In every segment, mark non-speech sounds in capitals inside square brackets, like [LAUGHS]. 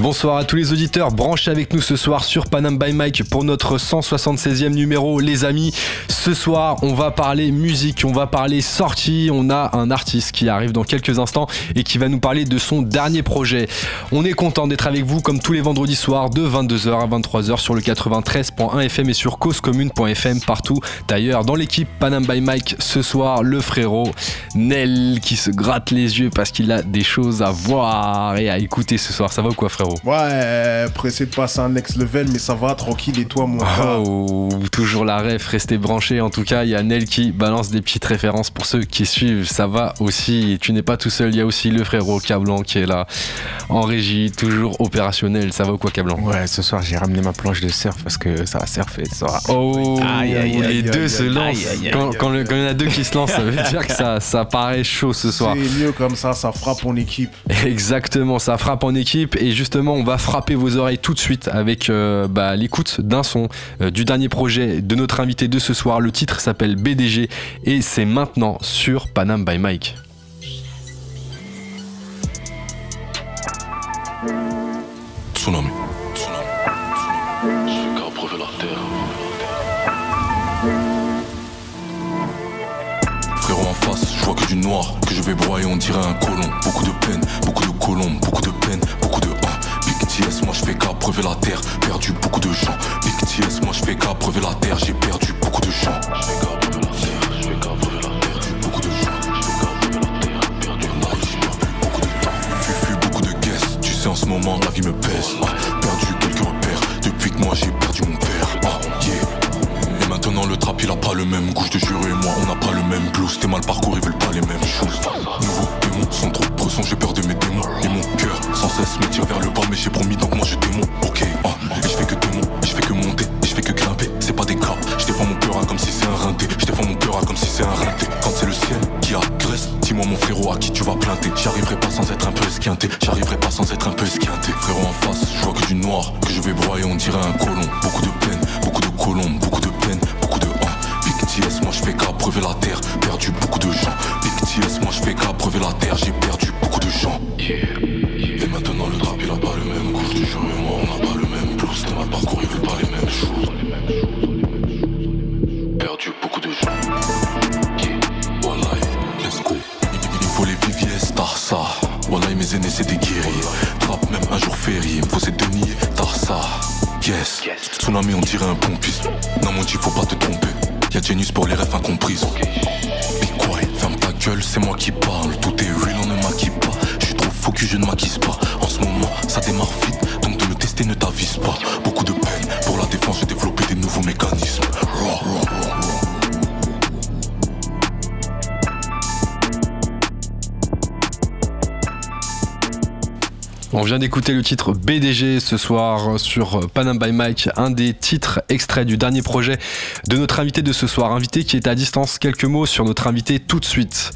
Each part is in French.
Bonsoir à tous les auditeurs, branchez avec nous ce soir sur Panam by Mike pour notre 176e numéro les amis. Ce soir on va parler musique, on va parler sortie, on a un artiste qui arrive dans quelques instants et qui va nous parler de son dernier projet. On est content d'être avec vous comme tous les vendredis soirs de 22h à 23h sur le 93.1 FM et sur causecommune.fm partout d'ailleurs dans l'équipe Panam by Mike ce soir le frérot Nel qui se gratte les yeux parce qu'il a des choses à voir et à écouter ce soir. Ça va ou quoi frérot? Ouais, pressé de passer un next level, mais ça va, tranquille. Et toi, mon gars Oh, toujours la ref, restez branchés. En tout cas, il y a Nel qui balance des petites références pour ceux qui suivent. Ça va aussi. Tu n'es pas tout seul, il y a aussi le frérot Cablan qui est là en régie, toujours opérationnel. Ça va ou quoi, Cablan? Ouais, ce soir, j'ai ramené ma planche de surf parce que ça va surfer ce soir. Oh, Aïe, aïe, les aïe, deux se lancent. Quand, aïe, quand le- quand il y en a deux qui se lancent, ça veut [LAUGHS] dire que ça, ça paraît chaud ce soir. C'est mieux comme ça, ça frappe en équipe. Exactement, ça frappe en équipe et justement on va frapper vos oreilles tout de suite avec euh, bah, l'écoute d'un son euh, du dernier projet de notre invité de ce soir. Le titre s'appelle BDG et c'est maintenant sur Panam by Mike. Tsunami. Je vois que du noir, que je vais broyer, on dirait un colon. Beaucoup de peine, beaucoup de colombes, beaucoup de peine, beaucoup de fais qu'à brever la terre, perdu beaucoup de gens. Big TS, moi je fais qu'à brever la terre, j'ai perdu beaucoup de gens. En ce moment la vie me pèse. Ah, perdu quelques repères, depuis que moi j'ai perdu mon père. Ah, yeah. Et maintenant le trap il a pas le même goût, je te et moi on n'a pas le même blues T'es mal parcouru, ils veulent pas les mêmes choses. Nouveaux démons, sans trop pression, j'ai peur de mes démons sans cesse me tire vers le bas mais j'ai promis donc moi je démon Ok, et je fais que démon, je fais que monter, je fais que grimper. C'est pas des cas, je défends mon cœur ah, comme si c'est un rinté. Je défends mon cœur ah, comme si c'est un rinté. Quand c'est le ciel qui agresse, dis-moi mon frérot à qui tu vas planter J'arriverai pas sans être un peu esquinté, j'arriverai pas sans être un peu esquinté. Frérot en face, je vois que du noir, que je vais broyer on dirait un colon. Beaucoup de peine, beaucoup de colombes, beaucoup de peine, beaucoup de 1 Big TS, moi je fais qu'à brever la terre, perdu beaucoup de gens. Big TS, moi je fais qu'à brever la terre, j'ai perdu beaucoup de gens. Yes. Tsunami, on dirait un pompiste. Non, mon Dieu, faut pas te tromper. Y'a Genius pour les rêves incomprises. Be quiet, ferme ta gueule, c'est moi qui parle. Tout est real, on ne maquille pas. Je suis trop focus, je ne maquise pas. En ce moment, ça démarre vite, donc de le tester ne t'avise pas. On vient d'écouter le titre BDG ce soir sur Panam by Mike, un des titres extraits du dernier projet de notre invité de ce soir. Invité qui est à distance. Quelques mots sur notre invité tout de suite.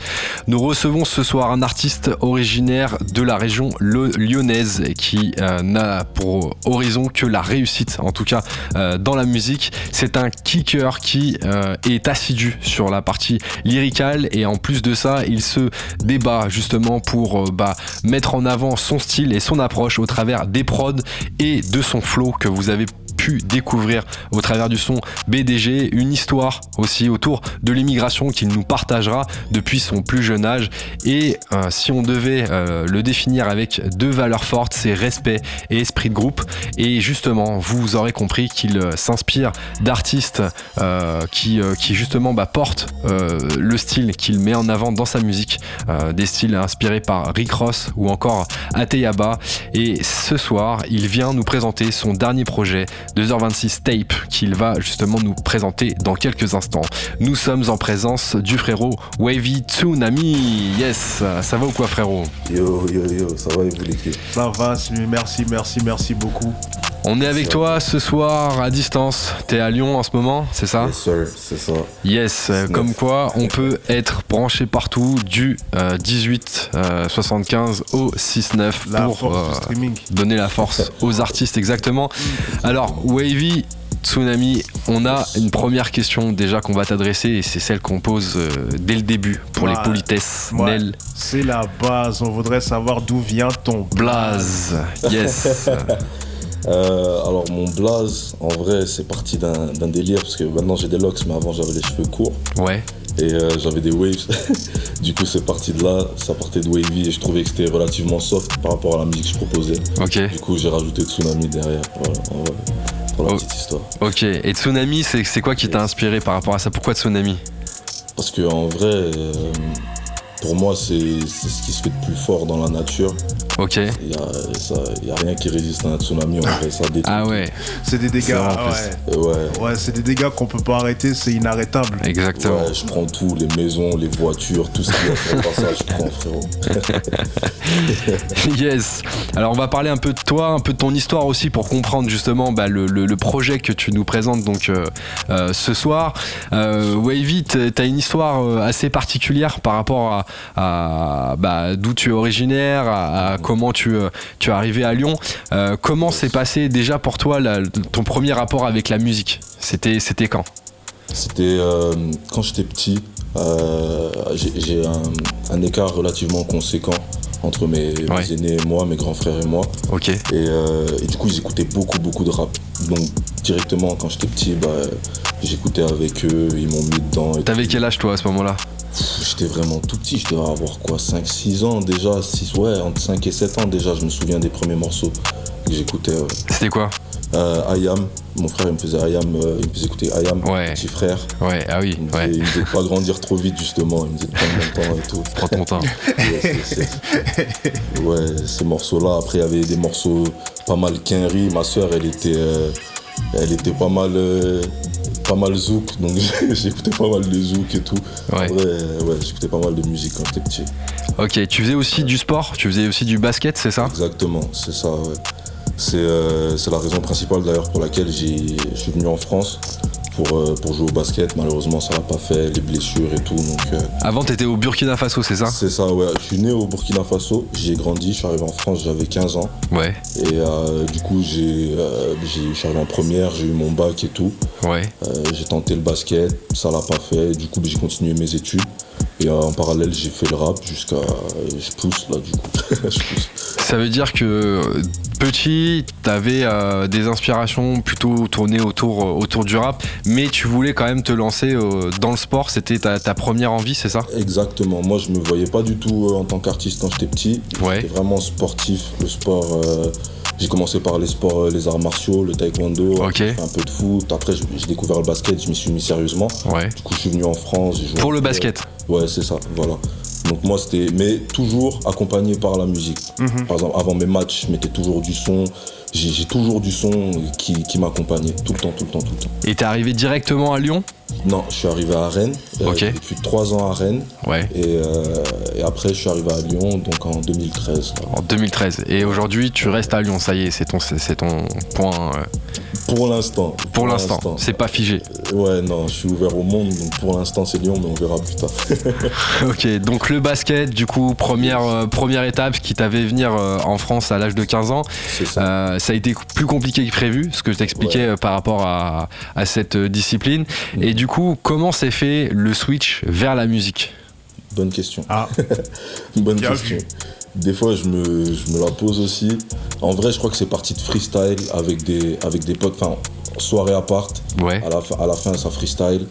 Nous recevons ce soir un artiste originaire de la région lyonnaise qui euh, n'a pour horizon que la réussite, en tout cas euh, dans la musique. C'est un kicker qui euh, est assidu sur la partie lyricale et en plus de ça, il se débat justement pour bah, mettre en avant son style son approche au travers des prods et de son flow que vous avez découvrir au travers du son BDG, une histoire aussi autour de l'immigration qu'il nous partagera depuis son plus jeune âge. Et euh, si on devait euh, le définir avec deux valeurs fortes, c'est respect et esprit de groupe. Et justement, vous aurez compris qu'il euh, s'inspire d'artistes qui, qui justement bah, portent le style qu'il met en avant dans sa musique, des styles inspirés par Rick Ross ou encore Ateyaba. Et ce soir, il vient nous présenter son dernier projet, 2h26 Tape, qu'il va justement nous présenter dans quelques instants. Nous sommes en présence du frérot Wavy Tsunami. Yes, ça va ou quoi frérot? Yo, yo, yo, ça va et vous l'équipe Ça va, merci, merci, merci beaucoup. On est avec toi ce soir à distance. T'es à Lyon en ce moment, c'est ça? Yes, sir, c'est ça. Yes, euh, comme quoi on peut être branché partout du euh, 18 euh, 75 au 6-9 La pour force euh, donner la force aux artistes exactement. Alors Wavy, Tsunami, on a une première question déjà qu'on va t'adresser et c'est celle qu'on pose euh, dès le début pour les politesses. Ouais, Nel C'est la base. On voudrait savoir d'où vient ton Blaze. Yes. [LAUGHS] Euh, alors mon blaze, en vrai, c'est parti d'un d'un délire parce que maintenant j'ai des locks, mais avant j'avais les cheveux courts Ouais. Et euh, j'avais des waves. [LAUGHS] du coup, c'est parti de là, ça partait de wavy et je trouvais que c'était relativement soft par rapport à la musique que je proposais. Du coup, j'ai rajouté Tsunami derrière. Voilà, en vrai, pour la Oh. petite histoire. Ok. Et Tsunami, c'est c'est quoi qui t'a inspiré par rapport à ça? Pourquoi Tsunami? Parce que en vrai, euh, pour moi, c'est ce qui se fait de plus fort dans la nature. Ok. Il y a, y a rien qui résiste à un tsunami, vrai, ça détruit. Ah ouais. C'est des dégâts. Ah ouais. ouais. Ouais, c'est des dégâts qu'on peut pas arrêter. C'est inarrêtable. Exactement. Ouais, je prends tout, les maisons, les voitures, tout ce qui est sur le passage, je prends frérot. [LAUGHS] Yes. Alors on va parler un peu de toi, un peu de ton histoire aussi pour comprendre justement bah, le, le- le projet que tu nous présentes donc euh, euh, ce soir. Euh, Wavy, t- t'as une histoire euh, assez particulière par rapport à, à, bah, d'où tu es originaire, à, à comment tu, euh, tu es arrivé à Lyon. Euh, comment s'est passé déjà pour toi la- ton premier rapport avec la musique? C'était c'était quand? C'était euh, quand j'étais petit, euh, j'ai j'ai un, un écart relativement conséquent entre mes, aînés et moi, mes grands frères et moi. Ok. Et, euh, et du coup, ils écoutaient beaucoup, beaucoup de rap. Donc, directement, quand j'étais petit, bah, j'écoutais avec eux, ils m'ont mis dedans. T'avais quel âge toi à ce moment-là? J'étais vraiment tout petit, je devais avoir quoi, 5-6 ans déjà, 6, ouais, entre 5 et 7 ans déjà, je me souviens des premiers morceaux que j'écoutais. ouais. C'était quoi? Euh, Ayam, mon frère il me faisait Ayam, euh, il me faisait écouter Ayam, Ouais. petit frère. Ouais, ah oui, Il me, disait, ouais. il me pas grandir trop vite justement, il me disait prendre mon temps et tout. Prends ton temps. Ouais, ces morceaux-là. Après, il y avait des morceaux pas mal Kenry. Ma soeur, elle était, euh, elle était pas mal, euh, pas mal zouk. Donc [LAUGHS] j'écoutais pas mal de zouk et tout. Ouais. Euh, ouais, j'écoutais pas mal de musique quand j'étais petit. Ok, tu faisais aussi du sport, tu faisais aussi du basket, c'est ça? Exactement, c'est ça. Ouais. C'est euh, c'est la raison principale d'ailleurs pour laquelle j'ai- je suis venu en France pour, euh, pour jouer au basket. Malheureusement, ça l'a pas fait, les blessures et tout. Donc euh, Avant, t'étais au Burkina Faso, c'est ça? C'est ça. Ouais, je suis né au Burkina Faso. J'y ai grandi. Je suis arrivé en France. J'avais 15 ans. Ouais, Et euh, du coup, j'ai, euh, j'ai- je suis arrivé en première, j'ai eu mon bac et tout. ouais. Euh, j'ai tenté le basket, ça l'a pas fait. Du coup, j'ai continué mes études. Et en parallèle, j'ai fait le rap jusqu'à. Je pousse là, du coup. [LAUGHS] je pousse. Ça veut dire que petit, t'avais euh, des inspirations plutôt tournées autour, euh, autour du rap, mais tu voulais quand même te lancer euh, dans le sport, c'était ta, ta première envie, c'est ça? Exactement. Moi, je me voyais pas du tout euh, en tant qu'artiste quand j'étais petit. Ouais. J'étais vraiment sportif. Le sport. j'ai commencé par les sports, les arts martiaux, le taekwondo, un peu de foot. Après, j'ai découvert le basket, je m'y suis mis sérieusement. Ouais. Du coup, je suis venu en France. Pour le basket Ouais, c'est ça, voilà. Donc moi c'était, mais toujours accompagné par la musique. Par exemple, avant mes matchs, je mettais toujours du son. J'ai toujours du son qui, qui m'accompagnait tout le temps, tout le temps, tout le temps. Et t'es arrivé directement à Lyon? Non, je suis arrivé à Rennes. euh, Ok. J'ai vécu trois ans à Rennes. Ouais. Et, euh, et après, je suis arrivé à Lyon, donc en 2013. là. En 2013. Et aujourd'hui, tu restes à Lyon, ça y est, c'est ton, c'est ton point. euh, Pour l'instant. pour l'instant, c'est pas figé. Ouais, non, je suis ouvert au monde, donc pour l'instant c'est Lyon, mais on verra plus tard. [LAUGHS] Ok, donc le basket, du coup, première, euh, première étape qui t'avait venir euh, en France à l'âge de 15 ans. c'est ça. Ça a été plus compliqué que prévu, ce que je t'expliquais euh, par rapport à, à cette euh, discipline. Et du coup, comment s'est fait le switch vers la musique? Bonne question. Ah, [LAUGHS] Bonne Bien question. vu. Des fois, je me, je me la pose aussi. En vrai, je crois que c'est parti de freestyle avec des, avec des potes. Enfin, soirée à part. Ouais. À la, fin- à la fin, ça freestyle.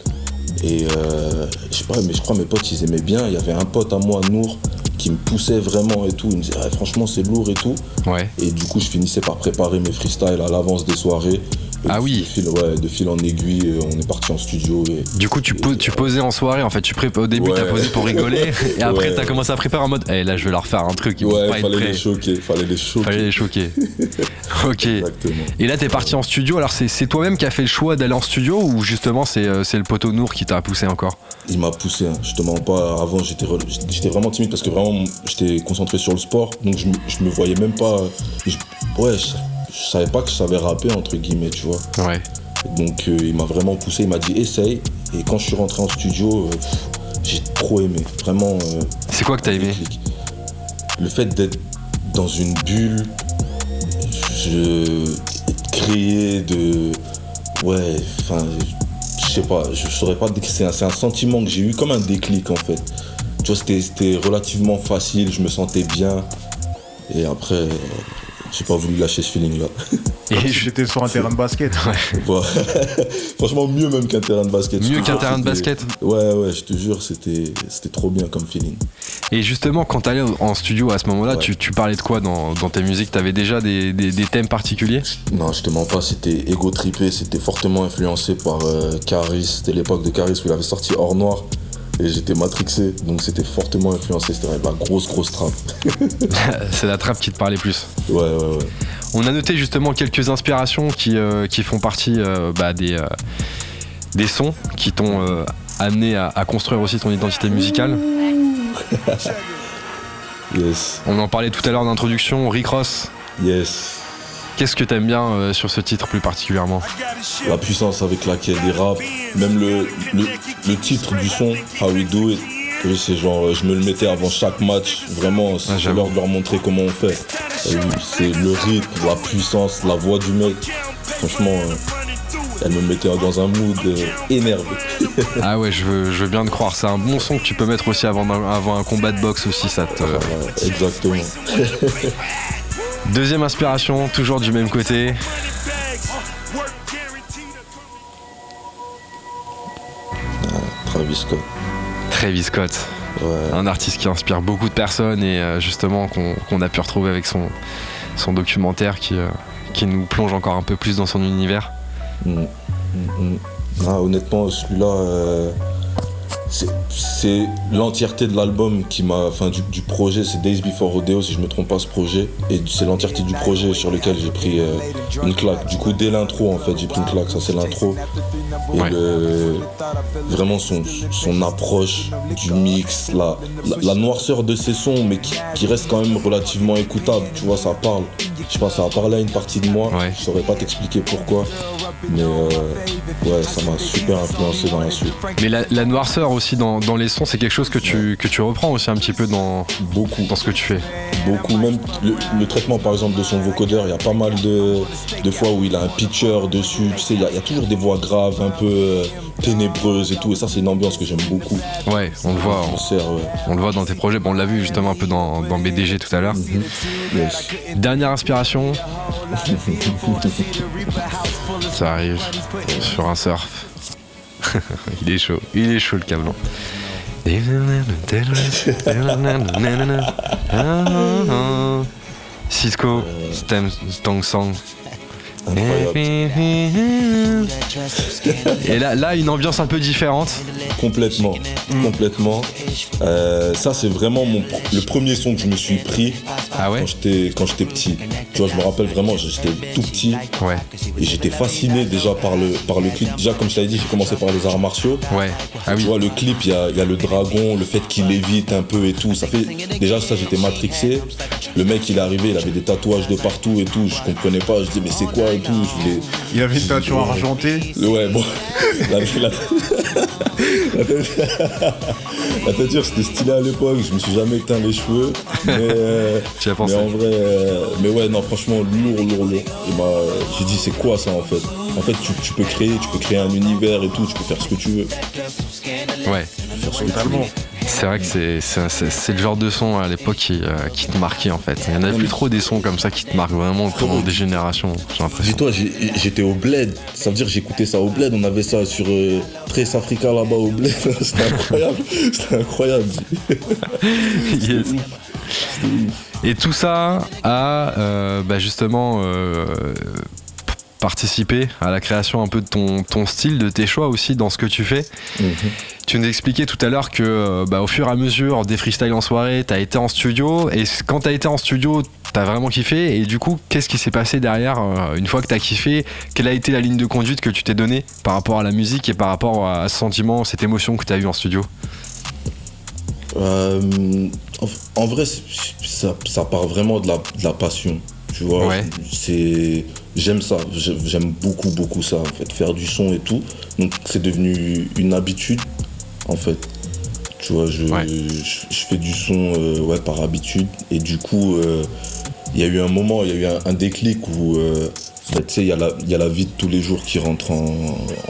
Et euh, je sais pas, mais je crois mes potes, ils aimaient bien. Il y avait un pote à moi, Nour, qui me poussait vraiment et tout. Il me disait, Ah, franchement, c'est lourd et tout. Ouais. Et du coup, je finissais par préparer mes freestyles à l'avance des soirées. Ah oui. De fil, ouais, de fil en aiguille, euh, on est parti en studio. Et, Du coup, tu, tu posais en soirée, en fait. Tu au début, Ouais. t'as posé pour rigoler. [LAUGHS] Et après, Ouais. t'as commencé à préparer en mode, eh là, je vais leur faire un truc, ils vont ouais, être fallait prêts. les choquer. Fallait les choquer. Fallait les choquer. [LAUGHS] ok. Exactement. Et là, t'es parti en studio. Alors, c'est toi-même qui as fait le choix d'aller en studio ou justement, c'est euh, le poteau Nour qui t'a poussé encore? Il m'a poussé, hein. je te mens pas. Avant, j'étais re- vraiment timide parce que vraiment, j'étais concentré sur le sport. Donc, je, me- je me voyais même pas. je- ouais, je, je savais pas que je savais rapper, entre guillemets, tu vois. Ouais. Donc, euh, il m'a vraiment poussé. Il m'a dit, essaye. Et quand je suis rentré en studio, euh, j'ai trop aimé. Vraiment. euh, C'est quoi que t'as aimé. Le fait d'être dans une bulle, je, de créer, de, Ouais, enfin, je sais pas, je saurais pas c'est un, sentiment que j'ai eu comme un déclic en fait. Tu vois, c'était, relativement facile, je me sentais bien. Et après, j'ai pas voulu lâcher ce feeling là. Et j'étais sur un terrain de basket. Voilà. [LAUGHS] Franchement, mieux même qu'un terrain de basket. Mieux qu'un terrain de basket Ouais, ouais, je te jure, c'était, c'était trop bien comme feeling. Et justement, quand t'allais en studio à ce moment-là, Ouais. tu, tu parlais de quoi dans, dans tes musiques? T'avais déjà des, des- des thèmes particuliers? Non, je te mens pas, c'était ego trippé, c'était fortement influencé par euh, Caris. C'était l'époque de Caris où il avait sorti Hors Noir. Et j'étais matrixé, donc c'était fortement influencé, c'était la grosse grosse trappe. [LAUGHS] [LAUGHS] C'est la trappe qui te parlait plus. Ouais, ouais, ouais. On a noté justement quelques inspirations qui, euh, qui font partie euh, bah, des, euh, des sons qui t'ont amené à, à construire aussi ton identité musicale. [LAUGHS] Yes, On en parlait tout à l'heure d'introduction, Rick Ross. yes. Qu'est-ce que t'aimes bien euh, sur ce titre plus particulièrement La puissance avec laquelle il rappe, même le, le, le titre du son, How We Do It. Oui, c'est genre, euh, je me le mettais avant chaque match, vraiment, c'est Ah, j'avoue. l'heure de leur montrer comment on fait. C'est le rythme, la puissance, la voix du mec. Franchement, euh, elle me mettait dans un mood énervé. [LAUGHS] Ah ouais, je veux, je veux bien te croire. C'est un bon son que tu peux mettre aussi avant un, avant un combat de boxe aussi. Ça te... Ouais, exactement. [LAUGHS] Deuxième inspiration, toujours du même côté. Travis Scott. Travis Scott, Ouais. un artiste qui inspire beaucoup de personnes et euh, justement qu'on qu'on a pu retrouver avec son, son documentaire qui, euh, qui nous plonge encore un peu plus dans son univers. Mm, mm, mm. Ah, honnêtement, celui-là, euh, c'est- l'entièreté de l'album qui m'a, enfin du, projet, c'est Days Before Rodeo si je me trompe pas ce projet, et c'est l'entièreté du projet sur lequel j'ai pris euh, une claque. Du coup, dès l'intro, en fait, j'ai pris une claque. Ça, c'est l'intro. Et Ouais. le- vraiment son, son approche du mix, la, la, la noirceur de ses sons, mais qui, qui reste quand même relativement écoutable. Tu vois, ça parle. Je sais pas, ça a parlé à une partie de moi. Ouais. Je saurais pas t'expliquer pourquoi. Mais euh, ouais, ça m'a super influencé dans la suite. Mais la, la noirceur aussi dans, dans les sons, c'est quelque chose que tu, que tu reprends aussi un petit peu dans, Beaucoup, dans ce que tu fais. beaucoup. Même le, le traitement, par exemple, de son vocodeur, il y a pas mal de, de fois où il a un pitcher dessus. Tu sais, il y, a- il y a toujours des voix graves, un peu euh, ténébreuses et tout. Et ça, c'est une ambiance que j'aime beaucoup. Ouais, on le voit. On, sers, ouais. on le voit dans tes projets. Bon, on l'a vu justement un peu dans, dans BDG tout à l'heure. Yes. Dernière inspiration. [LAUGHS] Ça arrive sur un surf. [LAUGHS] il est chaud, il est chaud le câblant. [LAUGHS] Cisco, Stem Song. Et là, là, une ambiance un peu différente. Complètement, complètement. Euh, ça, c'est vraiment mon, pr- le premier son que je me suis pris Ah ouais quand j'étais quand j'étais petit. Tu vois, je me rappelle vraiment, j'étais tout petit Ouais, et j'étais fasciné déjà par le par le clip. Déjà, comme je t'avais dit, j'ai commencé par les arts martiaux. ouais. Ah Tu vois, le clip, il y a, il y a le dragon, le fait qu'il évite un peu et tout. Ça fait déjà ça, j'étais matrixé. Le mec, il est arrivé, il avait des tatouages de partout et tout. Je comprenais pas. Je dis mais c'est quoi et tout. Je voulais. Il avait une teinture argentée. Ouais, bon. La, la, la, teinture, c'était stylé à l'époque. Je me suis jamais éteint les cheveux. Mais, [LAUGHS] euh, Tu mais pensé. en vrai, euh, mais ouais, non, franchement, lourd, lourd, lourd. Et bah, j'ai dit, c'est quoi ça en fait? En fait, tu, tu peux créer, tu peux créer un univers et tout. Tu peux faire ce que tu veux. ouais. Faire ce que tu veux. C'est vrai que c'est- le genre de son à l'époque qui, euh, qui te marquait en fait. Il y en a plus trop des sons comme ça qui te marquent vraiment pendant des générations, j'ai l'impression. Dis-toi, j'étais au bled. Ça veut dire que j'écoutais ça au bled. On avait ça sur euh, Trace Africa là-bas au bled. [LAUGHS] C'était incroyable. C'était incroyable. [LAUGHS] Yes. Et tout ça a euh, bah, justement p- participé à la création un peu de ton, ton style, de tes choix aussi dans ce que tu fais. Tu nous expliquais tout à l'heure que euh, bah, au fur et à mesure des freestyles en soirée, t'as été en studio et quand t'as été en studio, t'as vraiment kiffé et du coup, qu'est-ce qui s'est passé derrière euh, une fois que t'as kiffé? Quelle a été la ligne de conduite que tu t'es donnée par rapport à la musique et par rapport à ce sentiment, cette émotion que t'as eu en studio? Euh, en, vrai, ça, ça part vraiment de la, de la passion. Tu vois, Ouais. c'est j'aime ça. J'ai- J'aime beaucoup, beaucoup ça. En fait, faire du son et tout. Donc, c'est devenu une habitude. En fait, tu vois, je, Ouais. je, je fais du son euh, ouais, par habitude. Et du coup, euh, il y a eu un moment, il y a eu un, un déclic où euh, tu sais, il y, a la- y a la vie de tous les jours qui rentre en,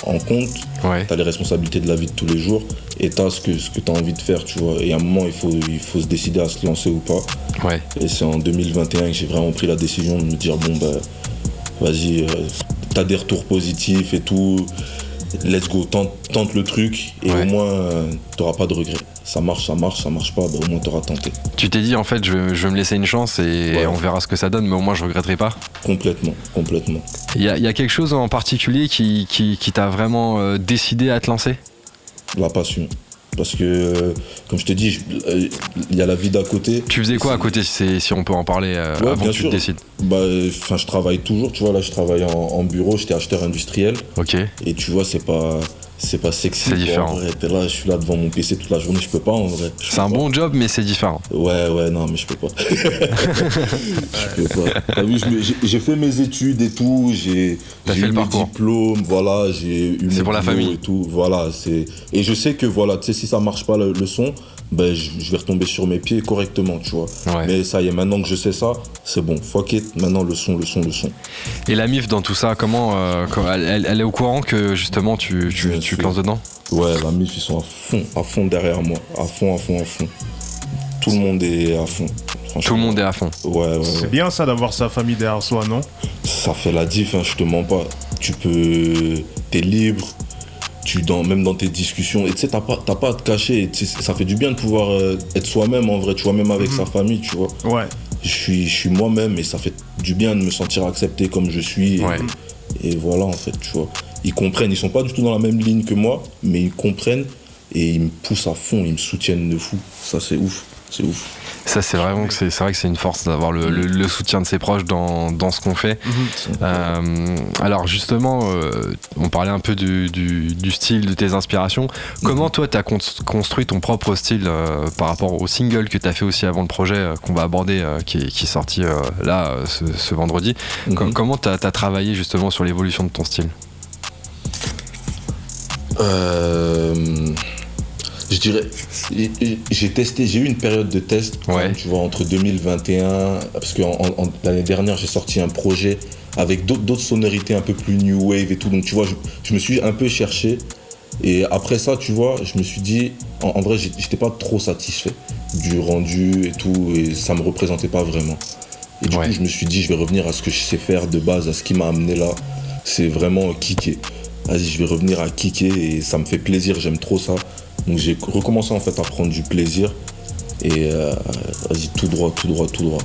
en compte. Ouais. T'as les responsabilités de la vie de tous les jours et t'as ce que, ce que t'as envie de faire, tu vois. Et à un moment, il faut, il faut se décider à se lancer ou pas. Ouais. Et c'est en 2021 que j'ai vraiment pris la décision de me dire bon bah vas-y, euh, t'as des retours positifs et tout, let's go, tente, tente le truc et Ouais. au moins euh, t'auras pas de regrets. Ça marche, ça marche, ça marche pas, bah, au moins t'auras tenté. Tu t'es dit en fait je, vais- je vais me laisser une chance et Ouais. on verra ce que ça donne, mais au moins je regretterai pas. Complètement, complètement. Il y y a quelque chose en particulier qui, qui, qui t'a vraiment euh, décidé à te lancer? La passion. Parce que, euh, comme je te dis, euh, il y a la vie d'à côté. Tu faisais quoi à côté si, on peut en parler euh, Ouais, avant bien que tu sûr. te décides Bah, enfin, je travaille toujours, tu vois, là, je travaille en, en bureau, j'étais acheteur industriel. Ok. Et tu vois, c'est pas, c'est pas sexy. C'est différent. En vrai, T'es là, je suis là devant mon PC toute la journée, je peux pas en vrai. C'est un pas. bon job, mais c'est différent. Ouais, ouais, non, mais je peux pas. [LAUGHS] je peux pas. T'as vu, j'ai- fait mes études et tout, j'ai eu le mes diplômes, voilà, j'ai eu C'est mon pour la famille. et tout, voilà, c'est et je sais que voilà, tu sais si ça marche pas le, le son, ben je, vais retomber sur mes pieds correctement, tu vois. Ouais. Mais ça y est, maintenant que je sais ça, c'est bon, fuck it, maintenant le son, le son, le son. Et la MIF dans tout ça, comment, euh, elle, elle- elle est au courant que justement tu, tu, tu te sûr. lances dedans? Ouais, la MIF, ils sont à fond, à fond derrière moi, à fond, à fond, à fond. Tout le monde est à fond. franchement. Tout le monde est à fond. Ouais, ouais, ouais. C'est bien ça d'avoir sa famille derrière soi, non? Ça fait la diff, hein, je te mens pas. Tu peux. T'es libre. Tu dans, même dans tes discussions. Et tu sais, t'as pas, pas à te cacher. Ça fait du bien de pouvoir euh, être soi-même en vrai, tu vois, même avec Mhm. sa famille, tu vois. Ouais. Je suis, je suis moi-même et ça fait du bien de me sentir accepté comme je suis. Et, Ouais. et voilà, en fait, tu vois. Ils comprennent, ils sont pas du tout dans la même ligne que moi, mais ils comprennent et ils me poussent à fond, ils me soutiennent de fou. Ça, c'est ouf. C'est ouf. Ça, c'est vraiment que c'est vrai que c'est une force d'avoir le, le- le soutien de ses proches dans, dans ce qu'on fait. Euh, alors justement, euh, on parlait un peu du, du- du style, de tes inspirations. Comment toi, tu as construit ton propre style euh, par rapport au single que tu as fait aussi avant le projet euh, qu'on va aborder, euh, qui, est, qui est sorti euh, là ce, ce vendredi Com- Mhm. Comment tu as, travaillé justement sur l'évolution de ton style? Euh, je dirais, j'ai testé, j'ai eu une période de test, quand Ouais. même, tu vois, entre 2021, parce que l'année dernière j'ai sorti un projet avec d'autres sonorités un peu plus new wave et tout, donc tu vois, je, je me suis un peu cherché. Et après ça, tu vois, je me suis dit, en, en vrai, j'étais pas trop satisfait du rendu et tout, et ça me représentait pas vraiment. Et du Ouais. coup, je me suis dit, je vais revenir à ce que je sais faire de base, à ce qui m'a amené là. C'est vraiment kicker. Vas-y, je vais revenir à kicker et ça me fait plaisir, j'aime trop ça. Donc j'ai recommencé en fait à prendre du plaisir. Et euh, vas-y, tout droit, tout droit, tout droit.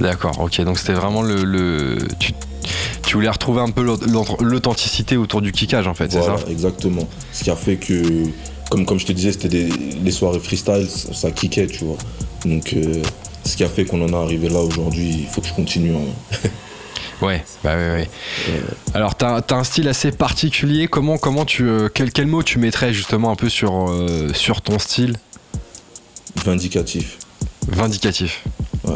D'accord, ok. Donc c'était vraiment le. le- tu, tu voulais retrouver un peu l'aut- l'authenticité autour du kickage en fait, c'est Voilà, ça? exactement. Ce qui a fait que, comme, comme je te disais, c'était des, les soirées freestyle, ça, ça kickait, tu vois. Donc euh, ce qui a fait qu'on en est arrivé là aujourd'hui, il faut que je continue. hein. [LAUGHS] Ouais, bah ouais, ouais. Alors, t'as as un style assez particulier. Comment, comment tu, euh, quel, quel mot tu mettrais justement un peu sur, euh, sur ton style? Vindicatif. vindicatif Ouais.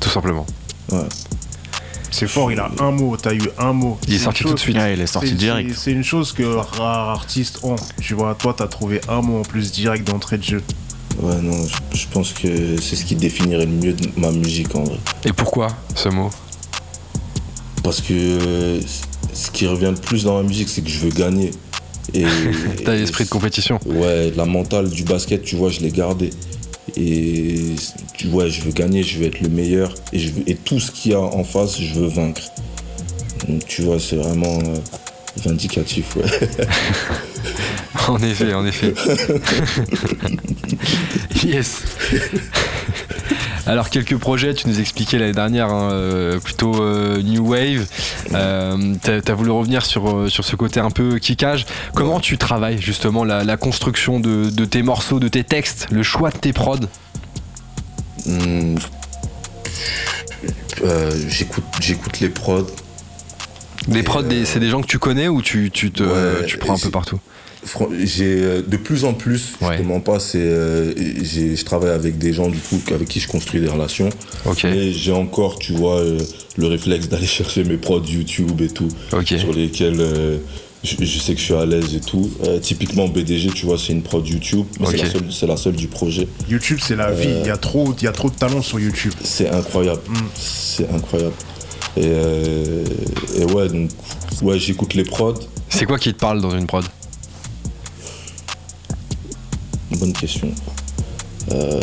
Tout simplement. Ouais. C'est fort, il a un mot, t'as eu un mot. Il est C'est sorti une tout de chose- suite. Ouais, il est sorti c'est- direct. c'est- une chose que rares artistes ont. Tu vois, toi, t'as trouvé un mot en plus direct d'entrée de jeu. Ouais, non, je, je pense que c'est ce qui définirait le mieux de ma musique en vrai. Et pourquoi ce mot? Parce que euh, ce qui revient le plus dans ma musique, c'est que je veux gagner. Et, [LAUGHS] T'as l'esprit de compétition. Ouais, la mentale du basket, tu vois, je l'ai gardé. Et tu vois, je veux gagner, je veux être le meilleur. Et, je veux- et tout ce qu'il y a en face, je veux vaincre. Donc tu vois, c'est vraiment euh, vindicatif, ouais. [LAUGHS] En effet, en effet. [LAUGHS] yes. Alors quelques projets, tu nous expliquais l'année dernière, hein, euh, plutôt euh, new wave. Euh, T'as as voulu revenir sur, euh, sur ce côté un peu kickage. Comment tu travailles justement la, la construction de, de tes morceaux, de tes textes, le choix de tes prods? Euh, J'écoute les prods. Des Et, prods, c'est des gens que tu connais ou tu, tu, te, Ouais, tu prends un peu partout? J'ai euh, de plus en plus, Ouais. je te mens pas, c'est euh, je travaille avec des gens du coup avec qui je construis des relations. Ok, Et j'ai encore, tu vois, euh, le réflexe d'aller [LAUGHS] chercher mes prods YouTube et tout, ok. sur lesquels euh, je, je sais que je suis à l'aise et tout. Euh, typiquement BDG, tu vois, c'est une prod YouTube, mais c'est Ok. la seule- c'est la, seule du projet. YouTube, c'est la vie. Il y, a trop- il y a trop de talent sur YouTube. C'est incroyable, Mm. c'est incroyable. Et euh, Et ouais, donc, ouais, j'écoute les prods. C'est quoi qui te parle dans une prod? Bonne question. Euh...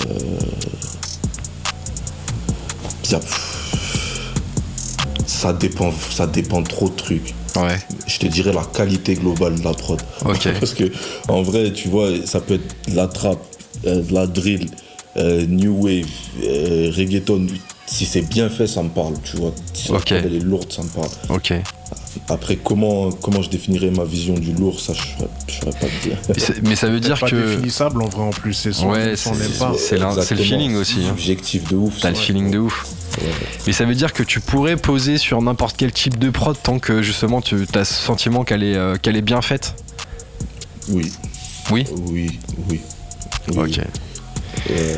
Ça... ça dépend, ça dépend trop de trucs. Ouais. Je te dirais la qualité globale de la prod. [LAUGHS] Parce que en vrai, tu vois, ça peut être de la trap, euh, de la drill, euh, new wave, euh, reggaeton. Si c'est bien fait, ça me parle, tu vois. Si la prod, elle est lourde, ça me parle. Ok. Après, comment, comment je définirais ma vision du lourd, ça, je ne saurais pas te dire. Mais c'est- Mais ça veut dire pas que. définissable en vrai en plus, c'est son, Ouais, son c'est- c'est c'est le feeling aussi, hein. Subjectif de ouf. T'as le feeling de ouf. Ouais. Mais ça veut dire que tu pourrais poser sur n'importe quel type de prod tant que justement tu as ce sentiment qu'elle est, euh, qu'elle est bien faite? Oui. Oui Oui, oui. oui. Ok. Euh,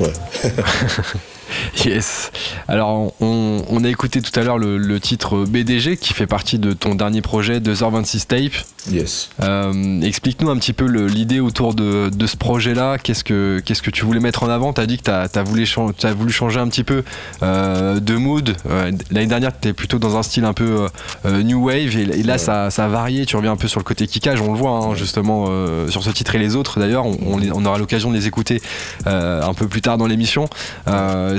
ouais. [LAUGHS] [LAUGHS] Yes. Alors, on, on a écouté tout à l'heure le, le titre BDG qui fait partie de ton dernier projet 2h26 Tape. Yes. Euh, Explique-nous un petit peu l'idée autour de, de ce projet-là. Qu'est-ce que qu'est-ce que tu voulais mettre en avant? Tu as dit que tu as, voulu, changer un petit peu euh, de mood. Euh, L'année dernière, tu étais plutôt dans un style un peu euh, new wave et, et là, Ouais. ça, ça a varié. Tu reviens un peu sur le côté kickage. On le voit hein, justement sur ce titre et les autres. D'ailleurs, on, on les- on aura l'occasion de les écouter un peu plus tard dans l'émission.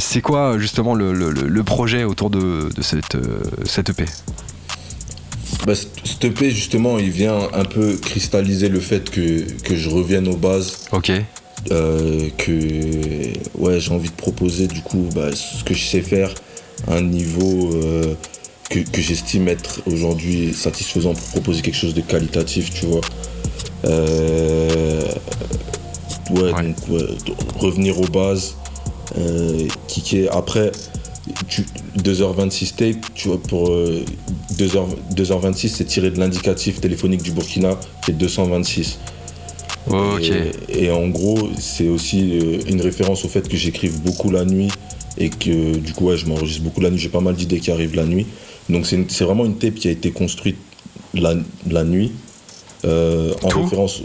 C'est quoi justement le, le- le- le projet autour de, de cette, euh, cette EP Bah, EP, justement, il vient un peu cristalliser le fait que, que je revienne aux bases. Ok. euh, que ouais, j'ai envie de proposer, du coup, bah, ce que je sais faire à un niveau euh, que, que j'estime être aujourd'hui satisfaisant pour proposer quelque chose de qualitatif, tu vois. Euh, ouais, Ouais. donc ouais, revenir aux bases, euh, kicker. Après, tu- 2h26 tape, tu vois, pour euh, 2h, 2h26, c'est tiré de l'indicatif téléphonique du Burkina qui est 226. Ok. Et, et en gros, c'est aussi euh, une référence au fait que j'écrive beaucoup la nuit et que du coup, ouais, je m'enregistre beaucoup la nuit. J'ai pas mal d'idées qui arrivent la nuit. Donc, c'est vraiment une tape qui a été construite la, la nuit euh, en Tout? référence.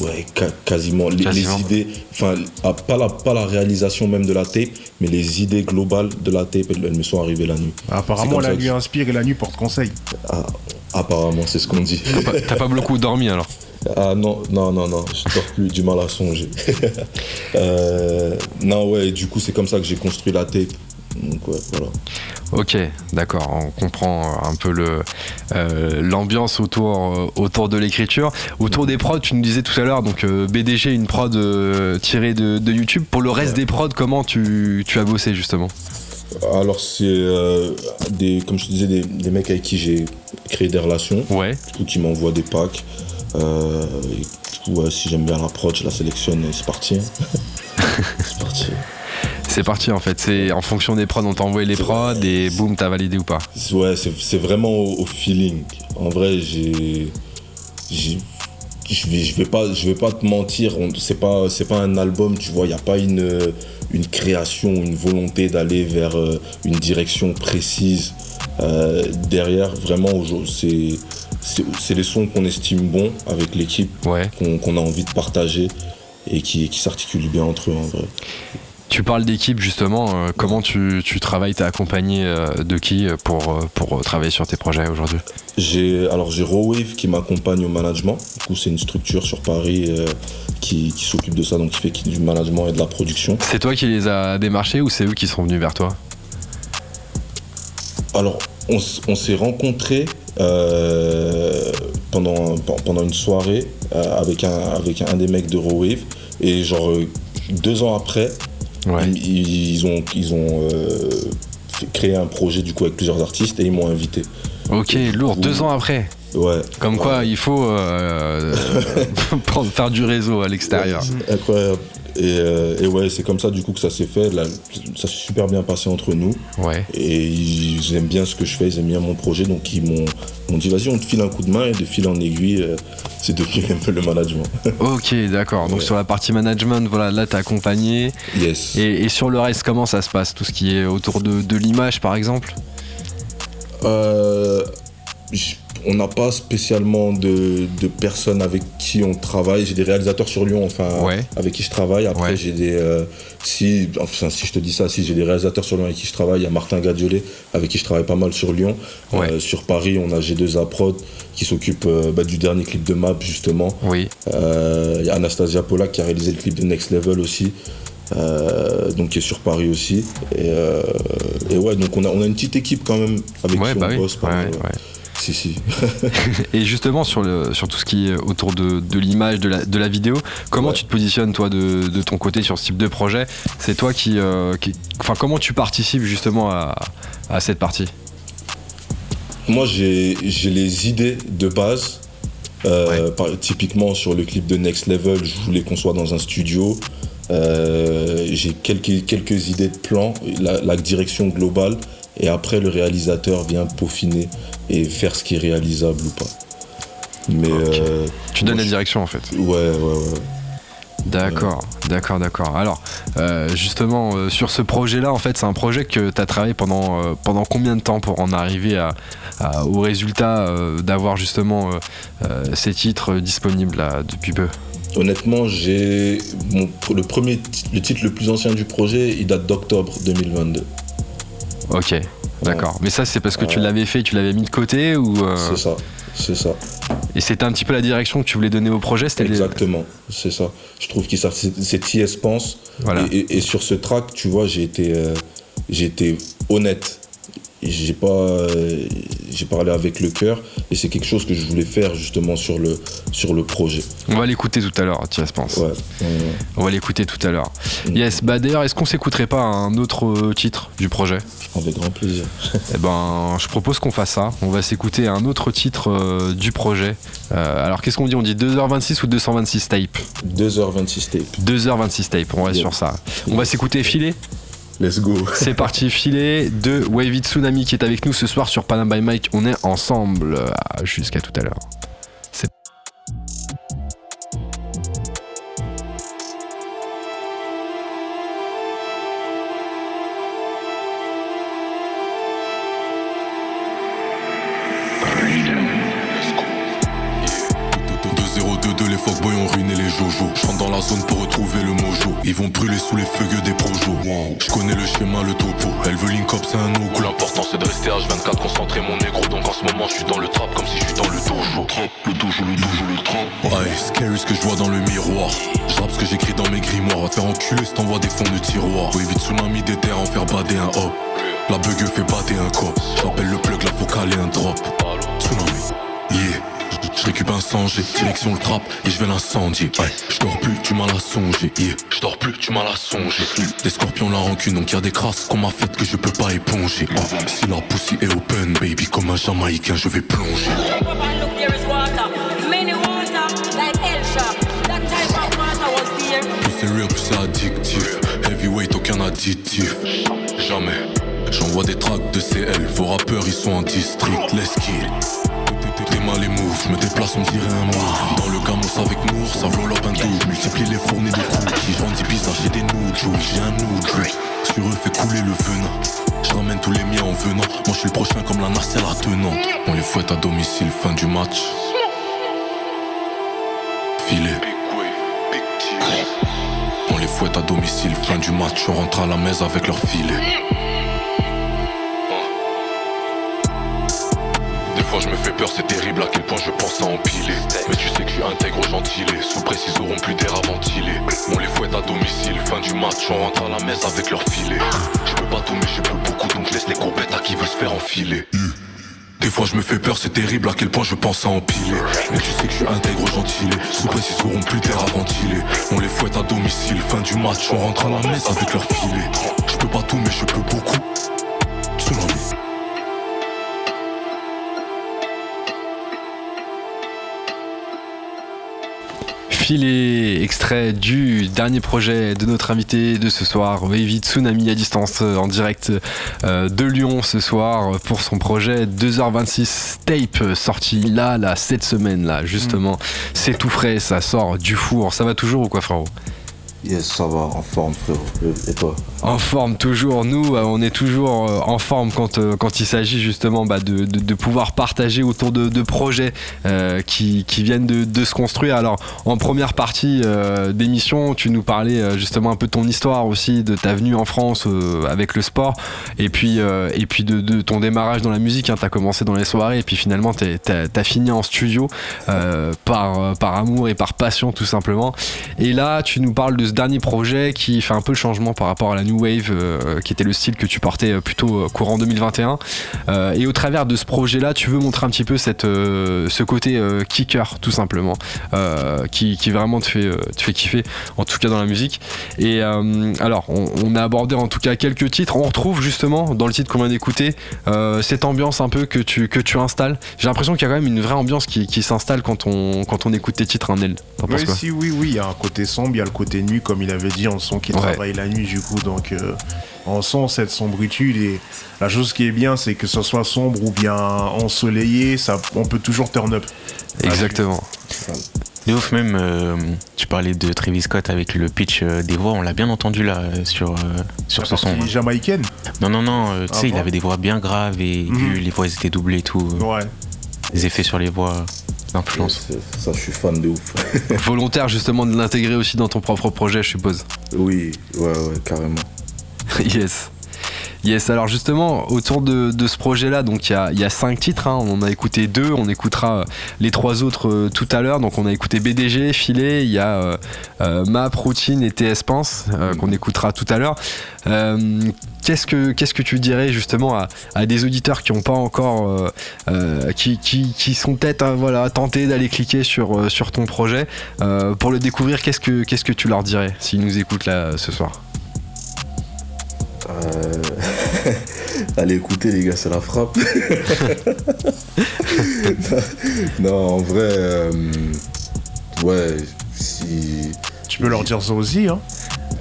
Ouais, ca- quasiment. Les, idées, enfin, ah, pas la, pas la réalisation même de la tape, mais les idées globales de la tape, elles, elles me sont arrivées la nuit. C'est Apparemment, la nuit inspire et la nuit porte conseil. Ah, apparemment, c'est ce qu'on dit. T'as pas- T'as pas beaucoup dormi alors? Ah non, non, non, non, je dors plus, du mal à songer. [LAUGHS] Euh, non, ouais, du coup, c'est comme ça que j'ai construit la tape. Donc, ouais, voilà. Ok, d'accord, on comprend un peu le euh, l'ambiance autour euh, autour de l'écriture, autour des prods. Tu nous disais tout à l'heure, donc euh, BDG, une prod tirée de, de YouTube. Pour le reste des prods, comment tu, tu as bossé justement? Alors, c'est euh, des, comme je te disais, des, des mecs avec qui j'ai créé des relations, Ouais. du coup, qui m'envoient des packs. Euh, et du coup, ouais, si j'aime bien la prod, je la sélectionne et c'est parti. [LAUGHS] c'est parti. C'est parti en fait. C'est en fonction des prods, on t'a envoyé les prods et boum, t'as validé ou pas. Ouais, c'est vraiment au, au feeling. En vrai, j'ai. Je vais, je vais pas, je vais pas te mentir, c'est pas, c'est pas un album, tu vois, il n'y a pas une, une création, une volonté d'aller vers euh, une direction précise. Euh, derrière, vraiment, c'est, c'est, les sons qu'on estime bons avec l'équipe, Ouais. qu'on, qu'on a envie de partager et qui, qui s'articulent bien entre eux en vrai. Tu parles d'équipe justement. euh, comment tu, tu travailles T'es accompagné euh, de qui euh, pour, pour travailler sur tes projets aujourd'hui? J'ai alors j'ai Rowave qui m'accompagne au management. Du coup, c'est une structure sur Paris euh, qui, qui s'occupe de ça, donc qui fait du management et de la production. C'est toi qui les as démarchés ou c'est eux qui sont venus vers toi? Alors, on, s'est rencontrés euh, pendant, pen- pendant une soirée euh, avec, un, avec un des mecs de Rowave. Et genre, deux ans après, Ouais. ils, ils ont, ils ont euh, créé un projet du coup avec plusieurs artistes et ils m'ont invité. Ok, lourd. Deux ans après. Ouais. Comme quoi, il faut euh, [LAUGHS] [LAUGHS] faire du réseau à l'extérieur. Incroyable. Et, euh, et ouais, c'est comme ça du coup que ça s'est fait. Là, ça s'est super bien passé entre nous. Ouais. Et ils aiment bien ce que je fais, ils aiment bien mon projet, donc ils m'ont dit vas-y on te file un coup de main et de fil en aiguille, euh, c'est devenu [LAUGHS] un peu le management. [LAUGHS] Ok, d'accord. Donc Ouais. sur la partie management, voilà, là t'es accompagné. yes. Et, et sur le reste, comment ça se passe Tout ce qui est autour de, de l'image, par exemple? Euh, on n'a pas spécialement de, de personnes avec qui on travaille, j'ai des réalisateurs sur Lyon, enfin Ouais. avec qui je travaille. Après Ouais. j'ai des, euh, si, enfin si je te dis ça, si j'ai des réalisateurs sur Lyon avec qui je travaille, il y a Martin Gadiolet avec qui je travaille pas mal sur Lyon. Ouais. Euh, sur Paris, on a G2A Prod qui s'occupe euh, bah, du dernier clip de Map justement. Oui. Il y a Anastasia Polak qui a réalisé le clip de Next Level aussi. euh, donc qui est sur Paris aussi et, euh, et ouais donc on a, on a une petite équipe quand même avec Ouais, qui bah on oui. bosse Ouais, ouais. Si si [LAUGHS] Et justement sur, le, sur tout ce qui est autour de, de l'image, de la, de la vidéo, comment Ouais. tu te positionnes toi de, de ton côté sur ce type de projet? C'est toi qui, euh, qui- Enfin comment tu participes justement à, à cette partie? Moi, j'ai les idées de base. Euh, par- typiquement, sur le clip de Next Level, je voulais qu'on soit dans un studio. Euh, j'ai quelques, quelques idées de plan, la, la direction globale. Et après, le réalisateur vient peaufiner et faire ce qui est réalisable ou pas. Mais euh, Tu donnes la direction en fait. ouais, ouais, ouais. D'accord, d'accord, d'accord. Alors, euh, justement, euh, sur ce projet-là, en fait, c'est un projet que tu as travaillé pendant, euh, pendant combien de temps pour en arriver à, à- au résultat d'avoir justement ces titres disponibles là, depuis peu? Honnêtement, j'ai le premier, le titre le plus ancien du projet, il date d'octobre 2022. Ok, d'accord. Mais ça, c'est parce que tu l'avais fait, tu l'avais mis de côté ou euh, C'est ça, c'est ça. et c'était un petit peu la direction que tu voulais donner au projet, c'était les- Exactement, c'est ça. Je trouve que c'est TS pense. Voilà. Et, et- et sur ce track, tu vois, j'ai été, euh, j'ai été honnête. J'ai pas, euh, j'ai parlé avec le cœur et c'est quelque chose que je voulais faire justement sur le, sur le projet. On va l'écouter tout à l'heure, je pense. Ouais, On va l'écouter tout à l'heure. Mm. Yes, bah d'ailleurs, est-ce qu'on s'écouterait pas un autre titre du projet? Avec grand plaisir. [LAUGHS] Eh ben, je propose qu'on fasse ça. On va s'écouter un autre titre euh, du projet. Euh, alors, qu'est-ce qu'on dit? On dit 2h26 ou 226 tape? 2h26 tape. 2h26 tape, on reste Yeah. sur ça. On va s'écouter Filet. Let's go. [LAUGHS] C'est parti, Filet de Wavy Tsunami qui est avec nous ce soir sur Panam by Mike. On est ensemble euh, jusqu'à tout à l'heure. Ils vont brûler sous les feuilles des projos. Je connais le schéma, le topo. Elle veut link up, c'est un no L'important c'est de rester H24 concentré, mon négro. Donc en ce moment, je suis dans le trap comme si je suis dans le dojo. Le dojo, le dojo, le trap. Ouais, scary ce que je vois dans le miroir. Je ce que j'écris dans mes grimoires. Va te faire enculer si t'envoies des fonds de tiroir. Oui, vite tsunami des terres, en faire bader un hop. La bug fait bader un cop. J'appelle le plug, la focale et un drop. Tsunami, yeah. Je sang, j'ai direction le trap et je vais l'incendier. Ouais. Je dors plus, tu m'as la songé. Yeah. Je dors plus, tu m'as la songé. Des scorpions la rancune, donc y a des crasses qu'on m'a faites que je peux pas éponger. Si la pussy est open, baby, comme un jamaïcain, je vais plonger. C'est real, plus c'est addictif. Heavyweight, aucun additif. Jamais. J'envoie des tracks de CL. Vos rappeurs, ils sont en district. Let's kill. T'es mal les moves, me déplace, on dirait un move. Dans le gamos avec Nour, ça vlog un double. Multiplie les fournées de cookies. J'en dis bizarre, j'ai des noodles, j'ai un noodle. Sur eux, fait couler le venin. Je ramène tous les miens en venant. Moi, je suis le prochain comme la nacelle attenante. On les fouette à domicile, fin du match. Filet. On les fouette à domicile, fin du match, on rentre à la maison avec leur filet. Fois je me fais peur, c'est terrible à quel point je pense à empiler. Mais tu sais que je suis intègre gentilé, sous presse ils auront plus d'air à ventiler. On les fouette à domicile, fin du match, on rentre à la maison avec leur filet. Je peux pas tout mais je peux beaucoup, donc laisse les courbettes à qui veut se faire enfiler. Des fois je me fais peur, c'est terrible à quel point je pense à empiler. Mais tu sais que je suis intègre gentilé, sous ils auront plus d'air à ventiler. On les fouette à domicile, fin du match, on rentre à la messe avec leur filet. Je peux pas tout mais je peux beaucoup. Tsunami. Filet, extrait du dernier projet de notre invité de ce soir, Wavy Tsunami à distance euh, en direct euh, de Lyon ce soir pour son projet 2h26 tape euh, sorti là, là, cette semaine là, justement. C'est tout frais, ça sort du four. Ça va toujours ou quoi, frérot? Yes, ça va, en forme, frérot. Et toi En forme toujours, nous euh, on est toujours euh, en forme quand, euh, quand il s'agit justement bah, de, de- pouvoir partager autour de, de projets qui, qui viennent de, se construire. Alors en première partie d'émission tu nous parlais justement un peu de ton histoire aussi, de ta venue en France avec le sport et puis, et puis de, ton démarrage dans la musique. Hein, tu as commencé dans les soirées et puis finalement tu as, fini en studio par, par amour et par passion tout simplement. Et là tu nous parles de ce dernier projet qui fait un peu le changement par rapport à la New Wave, euh, qui était le style que tu portais euh, plutôt euh, courant 2021. Euh, et au travers de ce projet-là, tu veux montrer un petit peu cette, ce côté kicker, tout simplement, qui, qui vraiment te fait, te fait kiffer, en tout cas dans la musique. Et alors, on, on a abordé en tout cas quelques titres. On retrouve justement dans le titre qu'on vient d'écouter cette ambiance un peu que tu, que tu installes. J'ai l'impression qu'il y a quand même une vraie ambiance qui, qui s'installe quand on, quand on écoute tes titres, hein, Nel. Oui, quoi si, oui, oui, il y a un côté sombre, il y a le côté nuit, comme il avait dit, on sent qu'il Ouais. travaille la nuit, du coup, donc euh, on sent cette sombritude. Et la chose qui est bien, c'est que ce soit sombre ou bien ensoleillé, ça, on peut toujours turn up. Exactement. De ouf, même, euh, tu parlais de Travis Scott avec le pitch euh, des voix, on l'a bien entendu là euh, sur, euh, ce son. jamaïcaine. Non, non, non, euh, tu Ah sais, il bon avait des voix bien graves et Mhm. les voix étaient doublées et tout. Ouais. Les effets sur les voix, Ça, je suis fan de ouf. [LAUGHS] Volontaire justement de l'intégrer aussi dans ton propre projet, je suppose. oui, ouais, ouais, carrément. [LAUGHS] yes. Yes, alors justement, autour de, de ce projet-là, donc il y a, il y a cinq titres, hein. on en a écouté deux, on écoutera euh, les trois autres euh, tout à l'heure. Donc on a écouté BDG, Filet, il y a euh, Map, Routine et TS Pense euh, qu'on écoutera tout à l'heure. Qu'est-ce que, qu'est-ce que tu dirais justement à, à des auditeurs qui n'ont pas encore, qui, qui, qui sont peut-être euh, voilà, tentés d'aller cliquer sur, sur ton projet pour le découvrir Qu'est-ce que, qu'est-ce que tu leur dirais s'ils nous écoutent là ce soir? Euh, [LAUGHS] Allez écouter les gars, c'est la frappe. [LAUGHS] non, en vrai, euh, ouais, si. Tu peux leur dire ça aussi, hein.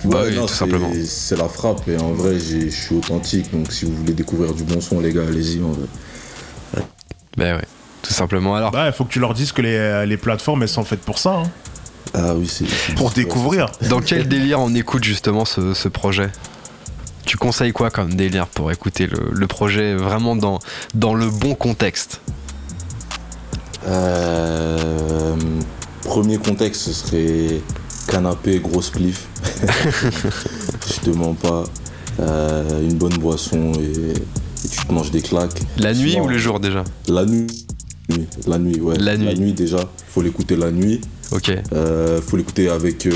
Bah Ouais, oui, tout c'est- simplement. C'est la frappe et en vrai, je suis authentique. Donc si vous voulez découvrir du bon son, les gars, allez-y. en vrai. Ben ouais, tout simplement. Alors, Bah, il faut que tu leur dises que les, les plateformes, elles sont faites pour ça, hein. Ah oui, c'est. c'est- Pour découvrir. dans quel délire on écoute justement ce, ce projet? Tu conseilles quoi comme délire pour écouter le, le projet vraiment dans, dans le bon contexte Euh, premier contexte, ce serait canapé, grosse spliff. [LAUGHS] je te mens pas. Euh, une bonne boisson et, et tu te manges des claques. La nuit ou le jour déjà La nuit. La nuit, ouais. La nuit. déjà. Faut l'écouter la nuit. Ok, Euh, faut l'écouter avec,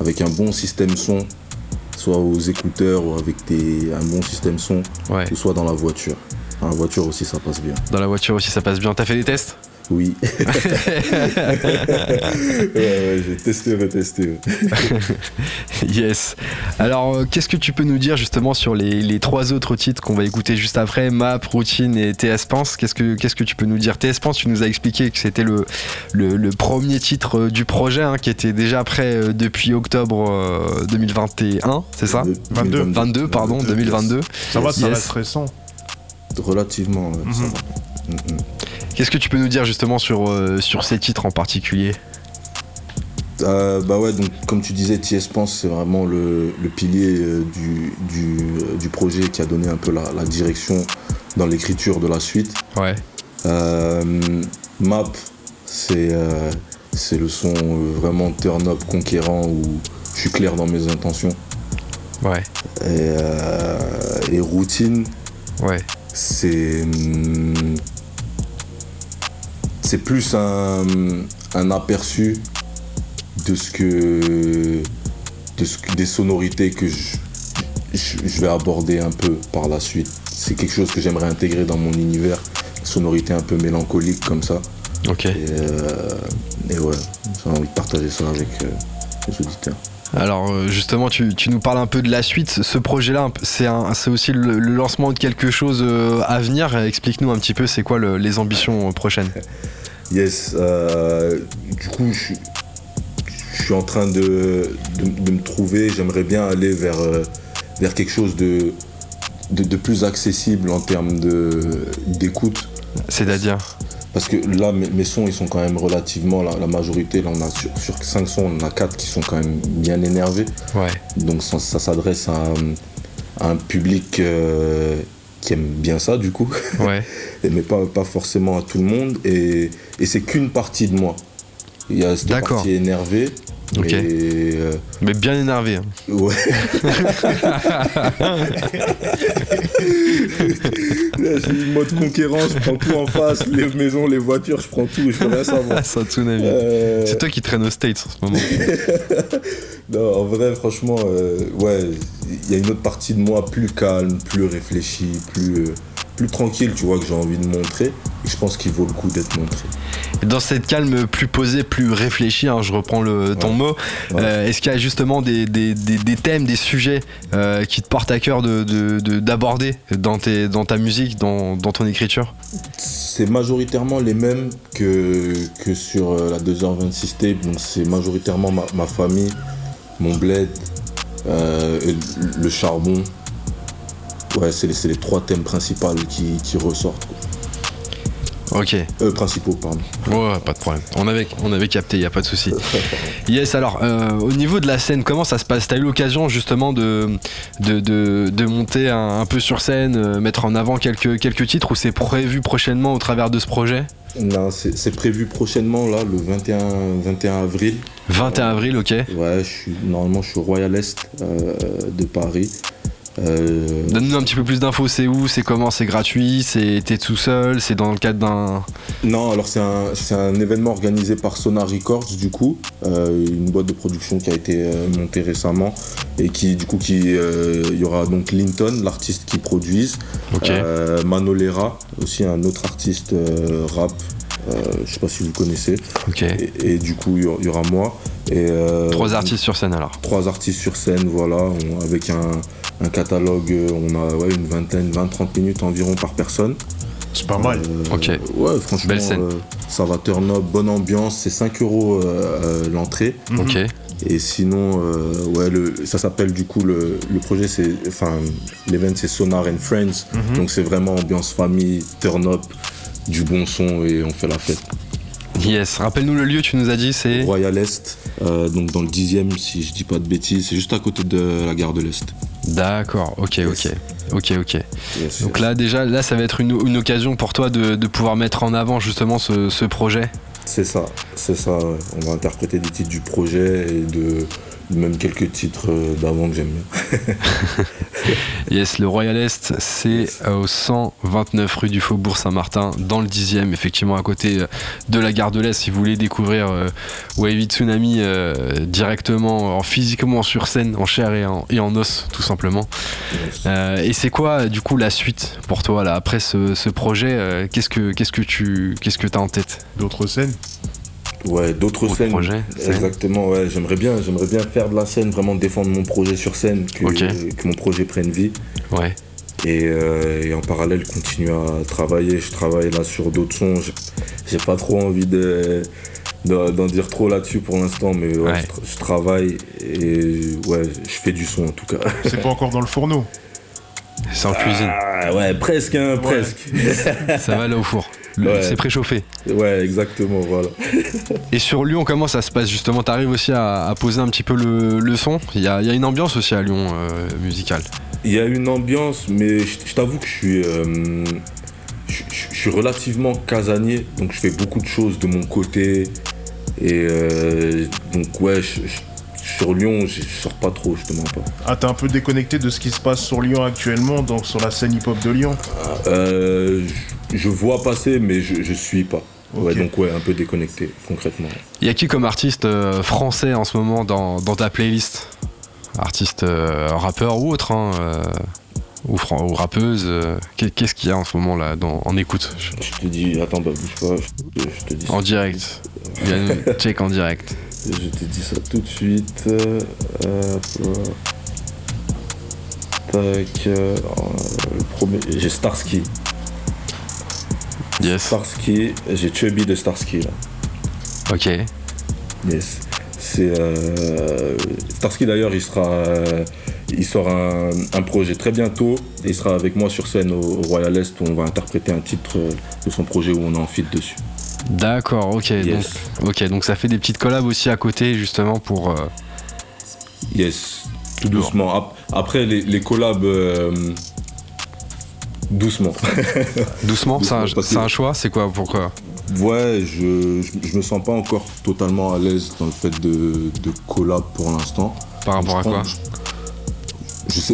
avec un bon système son, soit aux écouteurs ou avec des, un bon système son, ouais. ou soit dans la voiture. Dans la voiture aussi, ça passe bien. Dans la voiture aussi ça passe bien. T'as fait des tests? Oui. [LAUGHS] ouais, ouais, j'ai testé, retesté. ouais. [LAUGHS] Yes. Alors, euh, qu'est-ce que tu peux nous dire justement sur les, les trois autres titres qu'on va écouter juste après Map, Routine et TS Pense? Qu'est-ce que qu'est-ce que tu peux nous dire? TS Pense, tu nous as expliqué que c'était le, le, le premier titre euh, du projet hein, qui était déjà prêt euh, depuis octobre euh, 2021, c'est ça? 22. 22, pardon, 2022. Ça va, ça Yes. reste récent. Relativement, ça Mhm. va. Mhm. Qu'est-ce que tu peux nous dire justement sur, euh, sur ces titres en particulier Euh, bah ouais, donc comme tu disais, TS Pense, c'est vraiment le, le pilier euh, du, du, du projet qui a donné un peu la, la direction dans l'écriture de la suite. Ouais. Map, c'est c'est le son vraiment turn-up conquérant où je suis clair dans mes intentions. Ouais. Et, et Routine, Ouais. c'est hum, c'est plus un, un aperçu de ce que de ce que- des sonorités que je, je, je vais aborder un peu par la suite c'est quelque chose que j'aimerais intégrer dans mon univers sonorité un peu mélancolique comme ça Ok. et, euh, et ouais j'ai envie de partager ça avec euh, les auditeurs Alors euh, justement, tu, tu nous parles un peu de la suite. Ce projet-là, c'est un- c'est aussi le, le lancement de quelque chose à venir. Explique-nous un petit peu, c'est quoi le- les ambitions prochaines? [LAUGHS] Yes, euh, du coup, je, suis- je suis en train de, de, de me trouver. J'aimerais bien aller vers, euh, vers quelque chose de, de, de plus accessible en termes d'écoute. C'est-à-dire parce que là, mes, mes sons, ils sont quand même relativement, la, la majorité, là, on a sur, sur 5 sons, on a 4 qui sont quand même bien énervés. Ouais. Donc ça, ça s'adresse à, un- à un public euh, qui aime bien ça, du coup. Ouais. [LAUGHS] mais pas, pas forcément à tout le monde. Et, et c'est qu'une partie de moi. Il y a cette partie énervée. Ok. Et euh, Mais bien énervé. hein. ouais. [LAUGHS] Là, J'ai le mode conquérant, je prends tout en face, les maisons, les voitures, je prends tout, je veux rien savoir. [LAUGHS] Ça, Tsunami. Euh, C'est toi qui traîne aux States en ce moment. [LAUGHS] Non, en vrai, franchement, euh, ouais, il y a une autre partie de moi plus calme, plus réfléchie, plus, euh, plus tranquille, tu vois, que j'ai envie de montrer. Et je pense qu'il vaut le coup d'être montré. Dans cette calme plus posée, plus réfléchie, hein, je reprends le, ton Ouais. mot, Ouais. euh, est-ce qu'il y a justement des, des- des- des thèmes, des sujets euh, qui te portent à cœur de- de- de- d'aborder dans, tes- dans ta musique, dans, dans ton écriture? C'est majoritairement les mêmes que, que sur euh, la 2h26 tape. Donc, c'est majoritairement ma, ma famille, mon bled, euh, le charbon. Ouais, c'est les, trois thèmes principaux qui, qui ressortent. quoi. Ok, Euh, principaux, pardon. ouais, pas de problème. On avait, on avait capté, y a pas de souci. [LAUGHS] Yes, alors euh, au niveau de la scène, comment ça se passe? T'as eu l'occasion justement de, de, de- de monter un, un peu sur scène, euh, mettre en avant quelques, quelques titres ou c'est prévu prochainement au travers de ce projet? Non, c'est c'est prévu prochainement, là, le 21, 21 avril. 21 avril, ok. Ouais, je suis, normalement, je suis au Royal Est euh, de Paris. Euh, Donne-nous un petit peu plus d'infos, c'est où, c'est comment, c'est gratuit, c'est t'es tout seul, c'est dans le cadre d'un... non, alors c'est un, c'est un événement organisé par Sonar Records, du coup, euh, une boîte de production qui a été euh, montée récemment et qui, du coup, qui, euh, il y aura donc Linton, l'artiste qui produise, Ok. euh, Manolera, aussi un autre artiste rap, euh, je sais pas si vous connaissez, et, et du coup, il y aura- il y aura moi. Et, euh, Trois artistes sur scène alors. trois artistes sur scène, voilà, on- avec un, un catalogue, euh, on a ouais, une vingtaine, 20-30 minutes environ par personne. C'est pas mal. Euh, Ok. Ouais, franchement, Belle scène. euh, ça va turn up, bonne ambiance, c'est 5 euros euh, l'entrée. Ok. Et sinon, euh, ouais, le, ça s'appelle du coup, le, le projet, c'est, enfin, l'event c'est Sonar and Friends, donc c'est vraiment ambiance famille, turn up, du bon son et on fait la fête. Yes, rappelle-nous le lieu, tu nous as dit, c'est... Royal Est, euh, donc dans le 10 si je dis pas de bêtises, c'est juste à côté de la gare de l'Est. D'accord, ok, ok. Yes. Ok, ok. Yes, Donc yes. là, déjà, là, ça va être une, une occasion pour toi de, de pouvoir mettre en avant justement ce, ce projet. C'est ça, c'est ça. ouais. On va interpréter des titres du projet et de même quelques titres euh, d'avant que j'aime bien. [LAUGHS] Yes, le Royal Est, c'est euh, au 129 rue du Faubourg Saint-Martin, dans le 10e, effectivement à côté euh, de la gare de l'Est. Si vous voulez découvrir euh, Wavy Tsunami euh, directement, en, physiquement sur scène, en chair et en, et en os, tout simplement. Euh, et c'est quoi, du coup, la suite pour toi, là, après ce, ce projet euh, Qu'est-ce que qu'est-ce que tu qu'est-ce que as en tête? D'autres scènes? Ouais, d'autres Autre scènes. projet. Exactement, ouais. J'aimerais bien, j'aimerais bien faire de la scène, vraiment défendre mon projet sur scène, que, mon projet prenne vie. Ouais. Et, euh, et en parallèle, continuer à travailler. Je travaille là sur d'autres sons. J'ai- pas trop envie de de- d'en dire trop là-dessus pour l'instant, mais ouais, Ouais. Je, tra- je travaille et ouais, je fais du son en tout cas. C'est pas encore dans le fourneau. C'est en cuisine. Ah ouais, presque, hein, presque. [LAUGHS] Ça va là au four. Ouais. C'est préchauffé. Ouais, exactement, voilà. Et sur Lyon, comment ça se passe justement? T'arrives aussi à, à poser un petit peu le, le son? Il y a, il y a une ambiance aussi à Lyon euh, musicale. Il y a une ambiance, mais je, je t'avoue que je suis, euh, je, je- je suis relativement casanier, donc je fais beaucoup de choses de mon côté. Et euh, donc ouais, je- je- sur Lyon, je, sors pas trop, je te mens pas. Ah, t'es un peu déconnecté de ce qui se passe sur Lyon actuellement, donc sur la scène hip-hop de Lyon. Euh, je, je vois passer, mais je, je suis pas. Ouais, donc ouais, un peu déconnecté, concrètement. Il y a qui comme artiste euh, français en ce moment dans, dans ta playlist? Artiste euh, rappeur ou autre hein, euh, ou, fran- ou rappeuse euh, qu'est- Qu'est-ce qu'il y a en ce moment là dans, en écoute? Je- Je te dis, attends, bah bouge pas, je, je te dis En direct. Check en direct. Je te dis ça tout de suite. Euh, hop. Tac. euh, le premier, j'ai Starsky. Yes. Starsky, j'ai Chubby de Starsky là. Ok. Yes. C'est euh, Starsky d'ailleurs, il sera, euh, il sort un, un projet très bientôt et il sera avec moi sur scène au, au Royal Est où on va interpréter un titre de son projet où on est en feat dessus. D'accord, ok. Yes. Donc, ok, donc ça fait des petites collabs aussi à côté justement pour. euh, Yes, tout doucement. Ap- Après, les, les collabs, euh, doucement. [LAUGHS] doucement, c'est un, Doucement, parce c'est que- un choix, c'est quoi Pourquoi ouais, je, je, je me sens pas encore totalement à l'aise dans le fait de, de collab pour l'instant. Par rapport à quoi?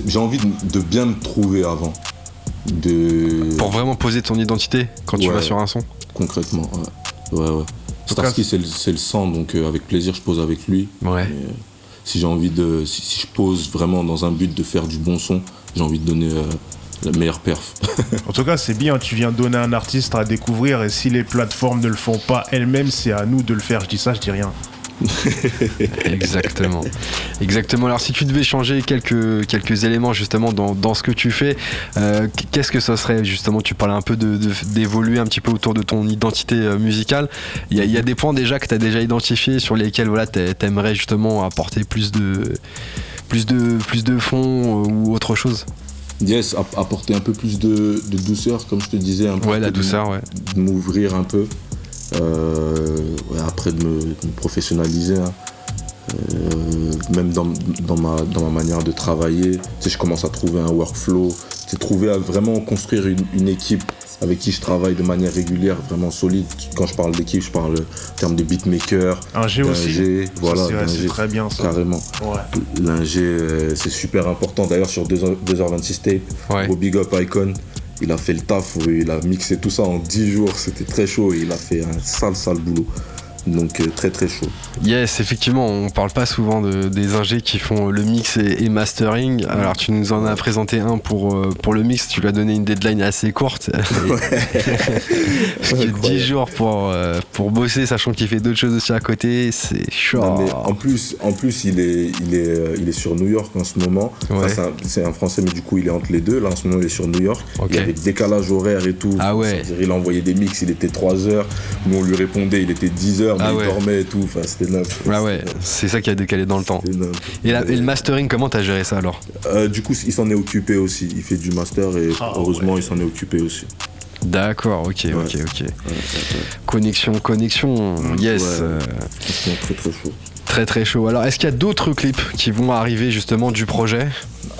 J'ai envie de, de bien me trouver avant. De... Pour vraiment poser ton identité quand tu vas sur un son Concrètement, ouais. ouais, ouais. Starsky, c'est le, c'est le sang, donc euh, avec plaisir, je pose avec lui. Ouais. Mais, euh, si j'ai envie de. Si, si je pose vraiment dans un but de faire du bon son, j'ai envie de donner euh, la meilleure perf. [LAUGHS] En tout cas, c'est bien, tu viens donner un artiste à découvrir et si les plateformes ne le font pas elles-mêmes, c'est à nous de le faire. Je dis ça, je dis rien. [LAUGHS] Exactement. Exactement. Alors, si tu devais changer quelques, quelques éléments justement dans, dans ce que tu fais, euh, qu'est-ce que ça serait justement? Tu parlais un peu de- de- d'évoluer un petit peu autour de ton identité euh, musicale. Il y, y a des points déjà que tu as déjà identifiés sur lesquels voilà, t'a- t'aimerais justement apporter plus de, plus de, plus de fond euh, ou autre chose? Yes, app- apporter un peu plus de, de douceur, comme je te disais. Un peu Ouais, la douceur, ouais. De m'ouvrir un peu. Euh, ouais, après, de me, de me professionnaliser. hein. Euh, même dans, dans, ma, dans ma manière de travailler, tu sais, je commence à trouver un workflow. C'est trouver à vraiment construire une, une équipe avec qui je travaille de manière régulière, vraiment solide. Quand je parle d'équipe, je parle en termes de beatmaker, Un G aussi. Ça, voilà, c'est- très bien ça. carrément. Ouais. L'ingé, euh, c'est super important. D'ailleurs, sur 2h- 2h26 tape, Ouais. au Big Up Icon, il a fait le taf, il a mixé tout ça en 10 jours. C'était très chaud et il a fait un sale, sale boulot. Donc, euh, très, très chaud. Yes, effectivement, on parle pas souvent de, des ingés qui font le mix et, et mastering. Alors, tu nous en as présenté un pour, euh, pour le mix, tu lui as donné une deadline assez courte. [LAUGHS] [LAUGHS] Que 10 Incroyable. jours pour, euh, pour bosser, sachant qu'il fait d'autres choses aussi à côté, c'est chaud. En plus, en plus il, est, il, est, euh, il est sur New York en ce moment. Enfin, Ouais. c'est un- Français, mais du coup, il est entre les deux. Là, en ce moment, il est sur New York. Ok. Et avec décalage horaire et tout. Ah ouais. Il a envoyé des mix, il était 3 heures. Nous, on lui répondait, il était 10 heures, mais Ah il ouais. dormait et tout. Enfin, c'était neuf. Ah ouais, c'est ça qui a décalé dans le temps. Et, la- et le mastering, comment t'as géré ça alors Euh, du coup, il s'en est occupé aussi. Il fait du master et Ah heureusement, ouais. il s'en est occupé aussi. D'accord, ok, ok, ok. Ouais, ouais, ouais. Connexion, connexion, yes. Euh, très très chaud. très très chaud. Alors, est-ce qu'il y a d'autres clips qui vont arriver justement du projet?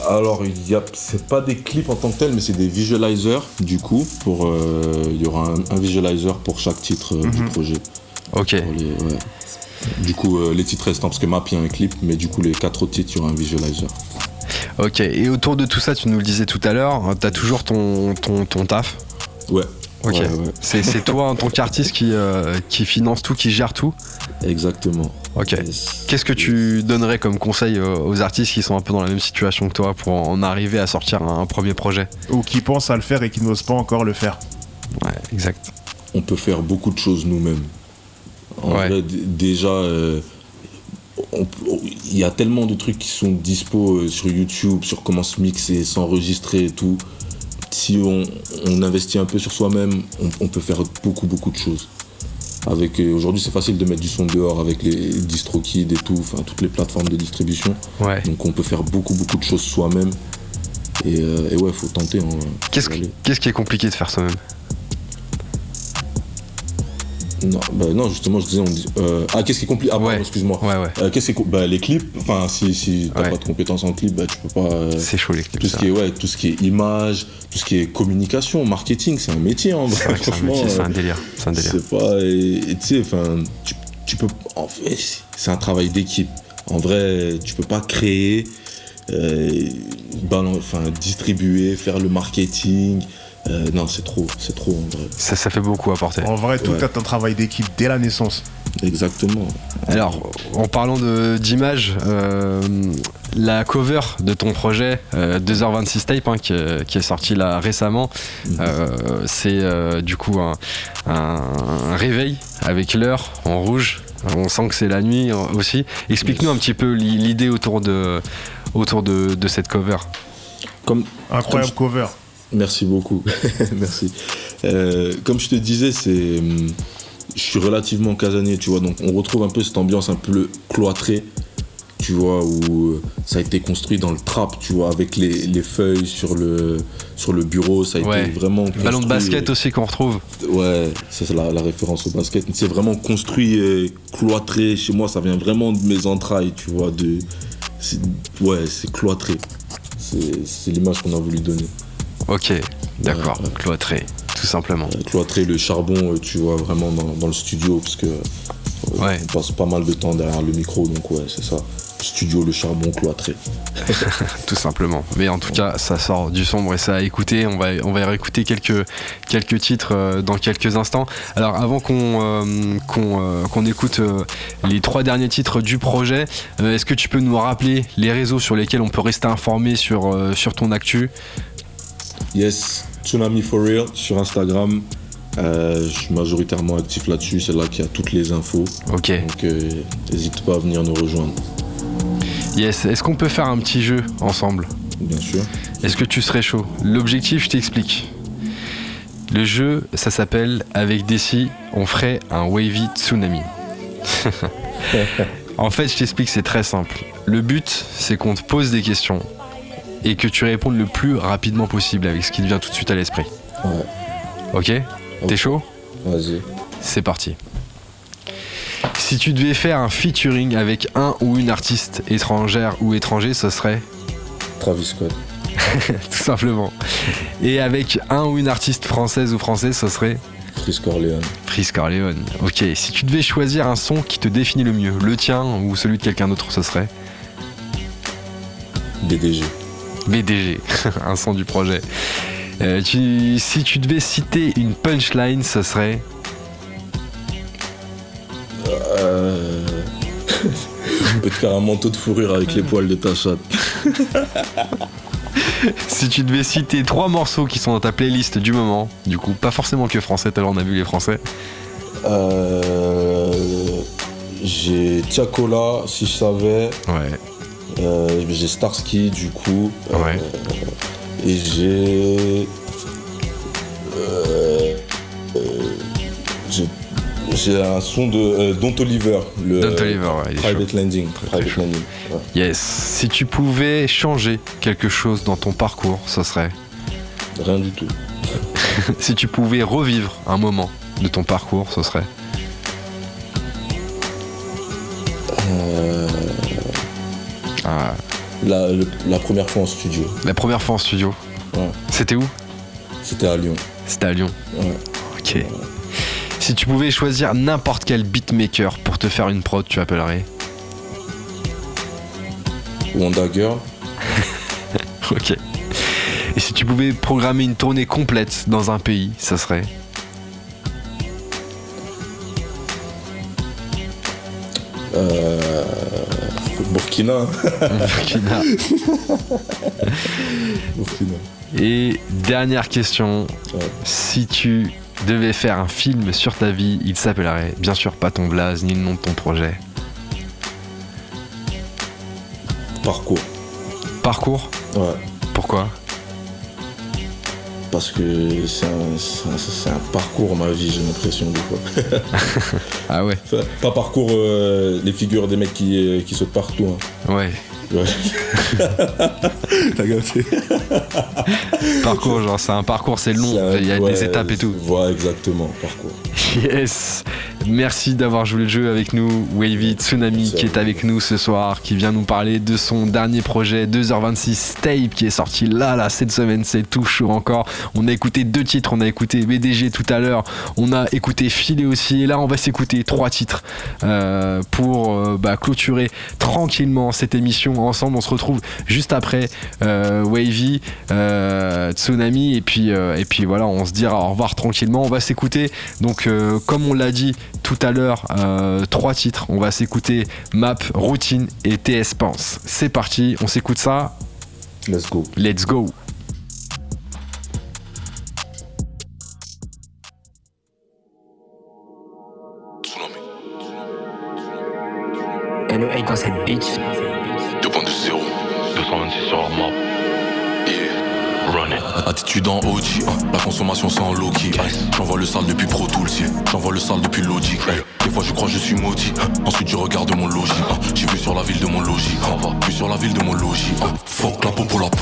Alors, il y a, c'est pas des clips en tant que tel, mais c'est des visualizers. Du coup, pour, euh, il y aura un, un visualizer pour chaque titre euh, du Mhm. projet. Ok. Pour les- ouais. Du coup, euh, les titres restants, parce que Map, il y a un clip, mais du coup, les quatre autres titres, il y aura un visualizer. Ok, et autour de tout ça, tu nous le disais tout à l'heure, t'as toujours ton, ton, ton taf. Ouais. Ok. Ouais, ouais. C'est, toi en tant qu'artiste qui, euh, qui finance tout, qui gère tout. Exactement. Ok. Yes. Qu'est-ce que tu donnerais comme conseil aux artistes qui sont un peu dans la même situation que toi pour en arriver à sortir un, un premier projet Ou qui pensent à le faire et qui n'osent pas encore le faire. Ouais, exact. on peut faire beaucoup de choses nous-mêmes. En Ouais. vrai, déjà, euh, il y a tellement de trucs qui sont dispo euh, sur YouTube, sur comment se mixer, s'enregistrer et tout. Si on, on investit un peu sur soi-même, on, on peut faire beaucoup, beaucoup de choses. Avec euh, Aujourd'hui, c'est facile de mettre du son dehors avec les DistroKid et tout, enfin toutes les plateformes de distribution. Ouais. Donc on peut faire beaucoup, beaucoup de choses soi-même. Et, euh, et ouais, faut tenter. hein, qu'est-ce qui est compliqué de faire soi-même? Non, bah non, justement, je disais, on dit. euh, ah, qu'est-ce qui est compliqué Ah, pardon, Ouais. excuse-moi. Ouais, ouais. Euh, qu'est-ce qui est bah, les clips, enfin, si, si t'as pas de compétences en clip, bah, tu peux pas. euh, C'est chaud les clips. tout ce qui est ouais, tout ce qui est image, tout ce qui est communication, marketing, c'est un métier. Hein, que c'est un franchement, métier, c'est un délire. C'est un délire. pas. Et tu sais, enfin, tu, peux. En fait, c'est un travail d'équipe. En vrai, tu peux pas créer, enfin, distribuer, faire le marketing. Euh, non, c'est trop, c'est trop en vrai. Ça, ça fait beaucoup à porter. En vrai, tout Ouais. est un travail d'équipe dès la naissance. Exactement. Alors, en parlant de- d'image, euh, la cover de ton projet, euh, 2h26 Tape, hein, qui, est- qui est sorti là récemment, euh, c'est euh, du coup un, un- un réveil avec l'heure en rouge. On sent que c'est la nuit euh, aussi. Explique-nous un petit peu l'i- l'idée autour de, autour de, de cette cover. Comme, Incroyable cover. Merci beaucoup. [LAUGHS] Merci. Euh, comme je te disais, c'est, je suis relativement casanier, tu vois, donc on retrouve un peu cette ambiance un peu cloîtrée tu vois, où euh, ça a été construit dans le trap, tu vois, avec les, les feuilles sur le, sur le bureau, ça a Ouais. été vraiment Le ballon de basket aussi qu'on retrouve. Ouais, ça c'est la, la référence au basket. C'est vraiment construit, euh, cloîtré. Chez moi, ça vient vraiment de mes entrailles, tu vois. De, c'est- ouais, c'est cloîtré. C'est l'image qu'on a voulu donner. Ok, d'accord, cloîtré, tout simplement. Euh, Cloîtré, le charbon, euh, tu vois, vraiment dans, dans le studio, parce que euh, Ouais. on passe pas mal de temps derrière le micro, donc ouais, c'est ça. Studio, le charbon, cloîtré. [LAUGHS] tout simplement. Mais en tout cas, ça sort du sombre et ça a écouté. On va, on va réécouter quelques, quelques titres euh, dans quelques instants. Alors, avant qu'on euh, euh, écoute euh, les trois derniers titres du projet, euh, est-ce que tu peux nous rappeler les réseaux sur lesquels on peut rester informé sur, euh, sur ton actu? Yes, Tsunami for Real sur Instagram. Euh, je suis majoritairement actif là-dessus, c'est là qu'il y a toutes les infos. Ok. Donc euh, n'hésite pas à venir nous rejoindre, Yes. Est-ce qu'on peut faire un petit jeu ensemble? Bien sûr. Est-ce que tu serais chaud? L'objectif, je t'explique. Le jeu, ça s'appelle Avec Desi, on ferait un wavy tsunami. [LAUGHS] en fait, je t'explique, c'est très simple. Le but, c'est qu'on te pose des questions et que tu répondes le plus rapidement possible avec ce qui te vient tout de suite à l'esprit. Ouais, Ok T'es chaud vas-y. C'est parti. Si tu devais faire un featuring avec un ou une artiste étrangère ou étranger, ce serait Travis Scott. [LAUGHS] tout simplement. Et avec un ou une artiste française ou français, ce serait Chris Corleone. Chris Corleone. Ok, si tu devais choisir un son qui te définit le mieux, le tien ou celui de quelqu'un d'autre, ce serait BDG. BDG, [LAUGHS] un son du projet. Euh, tu- si tu devais citer une punchline, ce serait Euh... [LAUGHS] On peut te faire un manteau de fourrure avec les poils de ta chatte. [LAUGHS] Si tu devais citer trois morceaux qui sont dans ta playlist du moment, du coup, pas forcément que français, tout à l'heure on a vu les français. Euh... J'ai Tiakola, si je savais. Ouais. Euh, j'ai Starsky, du coup. Euh, Ouais. Et j'ai. Euh... j'ai- J'ai un son de euh, Don Oliver. Le, Don Toliver, ouais, Private Landing. Private chaud. Landing. ouais. Yes. Si tu pouvais changer quelque chose dans ton parcours, ce serait? Rien du tout. [LAUGHS] Si tu pouvais revivre un moment de ton parcours, ce serait? La, le- la première fois en studio. la première fois en studio. Ouais. C'était où? C'était à Lyon. C'était à Lyon. Ouais. Ok. Si tu pouvais choisir n'importe quel beatmaker pour te faire une prod, tu appellerais Wanda Girl. [LAUGHS] Ok. Et si tu pouvais programmer une tournée complète dans un pays, ça serait? Euh, Burkina. Burkina. [LAUGHS] Burkina. Et dernière question, Ouais. si tu devais faire un film sur ta vie, il s'appellerait bien sûr pas ton blaze ni le nom de ton projet. Parcours. Parcours? Ouais. Pourquoi? Parce que c'est un, parcours ma vie, j'ai l'impression des fois. [LAUGHS] Ah ouais Enfin, pas parcours euh, les figures des mecs qui, euh, qui sautent partout. hein. Ouais. Ouais. [LAUGHS] [LAUGHS] T'as [LAUGHS] capté Parcours, genre c'est un parcours, c'est long, il y a ouais, des étapes et tout. Voilà, exactement, parcours. Yes Merci d'avoir joué le jeu avec nous, Wavy Tsunami Merci qui est avec nous ce soir, qui vient nous parler de son dernier projet 2h26 Tape qui est sorti là, là, cette semaine, c'est tout chaud encore. On a écouté deux titres, on a écouté BDG tout à l'heure, on a écouté Filé aussi, et là on va s'écouter trois titres euh, pour euh, bah, clôturer tranquillement cette émission ensemble. On se retrouve juste après Wavy, euh, Tsunami, et puis, euh, et puis voilà, on se dira au revoir tranquillement. On va s'écouter donc, euh, comme on l'a dit tout à l'heure, euh, trois titres. On va s'écouter Map, Routine et TS Pense. C'est parti, on s'écoute ça. Let's go. Let's go. Tsunami. NE8 dans cette bitch. Consommation low-key. J'envoie le sale depuis Pro Tools, j'envoie le sale depuis Logic. Des fois je crois je suis maudit, hein. ensuite je regarde mon logis. J'ai vu sur la ville de mon logis, vu sur la ville de mon logis. Fuck la peau pour la police,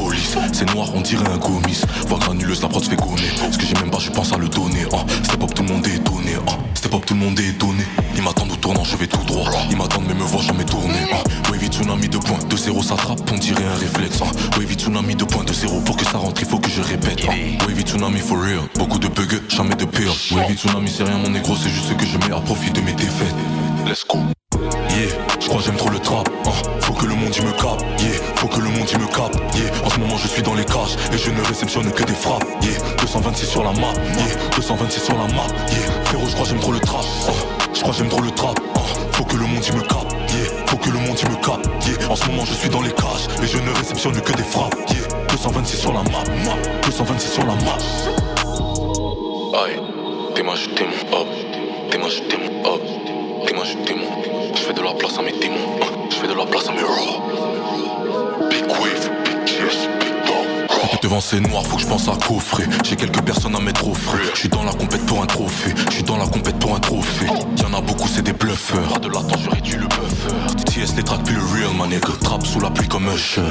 c'est noir, on dirait un gomis. Voix granuleuse, la prod se fait gommer. Ce que j'ai même pas, je pense à le donner. Step up, tout le monde est étonné. Step up, tout le monde est étonné. Ils m'attendent au tournant, je vais tout droit. Ils m'attendent, mais me voient jamais tourner. Wavy tsunami de points, de zéro ça trappe, on dirait un réflexe. Wavy tsunami de points, de zéro pour que ça rentre, il faut que je répète. Wavy tsunami for real, beaucoup de bugs, jamais de pire. Wavy tsunami c'est rien mon négro, c'est juste ce que je mets à profit de mes défaites. Let's go. Yeah, je crois j'aime trop le trap. hein. Faut que le monde y me capte. Yeah, faut que le monde y me capte. Yeah, en ce moment je suis dans les cages et je ne réceptionne que des frappes. Yeah, 226 sur la map. Yeah, 226 sur la map. Yeah, frérot, je crois j'aime trop le trap. hein. Je crois j'aime trop le trap. hein. Faut que le monde y me capte. Yeah, faut que le monde y me capte. Yeah, en ce moment je suis dans les cages et je ne réceptionne que des frappes. Yeah, 226 sur la map. map. 226 sur la map. Aïe, t'es ma je t'aime. T'es ma je. T'es ma je. Je fais de la place à mes démons. Je fais de la place à mes raw. Big wave, big chest, big dog. Devant c'est noir, faut que je pense à coffrer. J'ai quelques personnes à mettre au frais. Je suis dans la compète pour un trophée. Je suis dans la compète pour un trophée. Y'en a beaucoup, c'est des bluffeurs. Pas de l'attente, je réduis le buffer. TS les track plus le real, man. nigga. Trap sous la pluie comme Usher.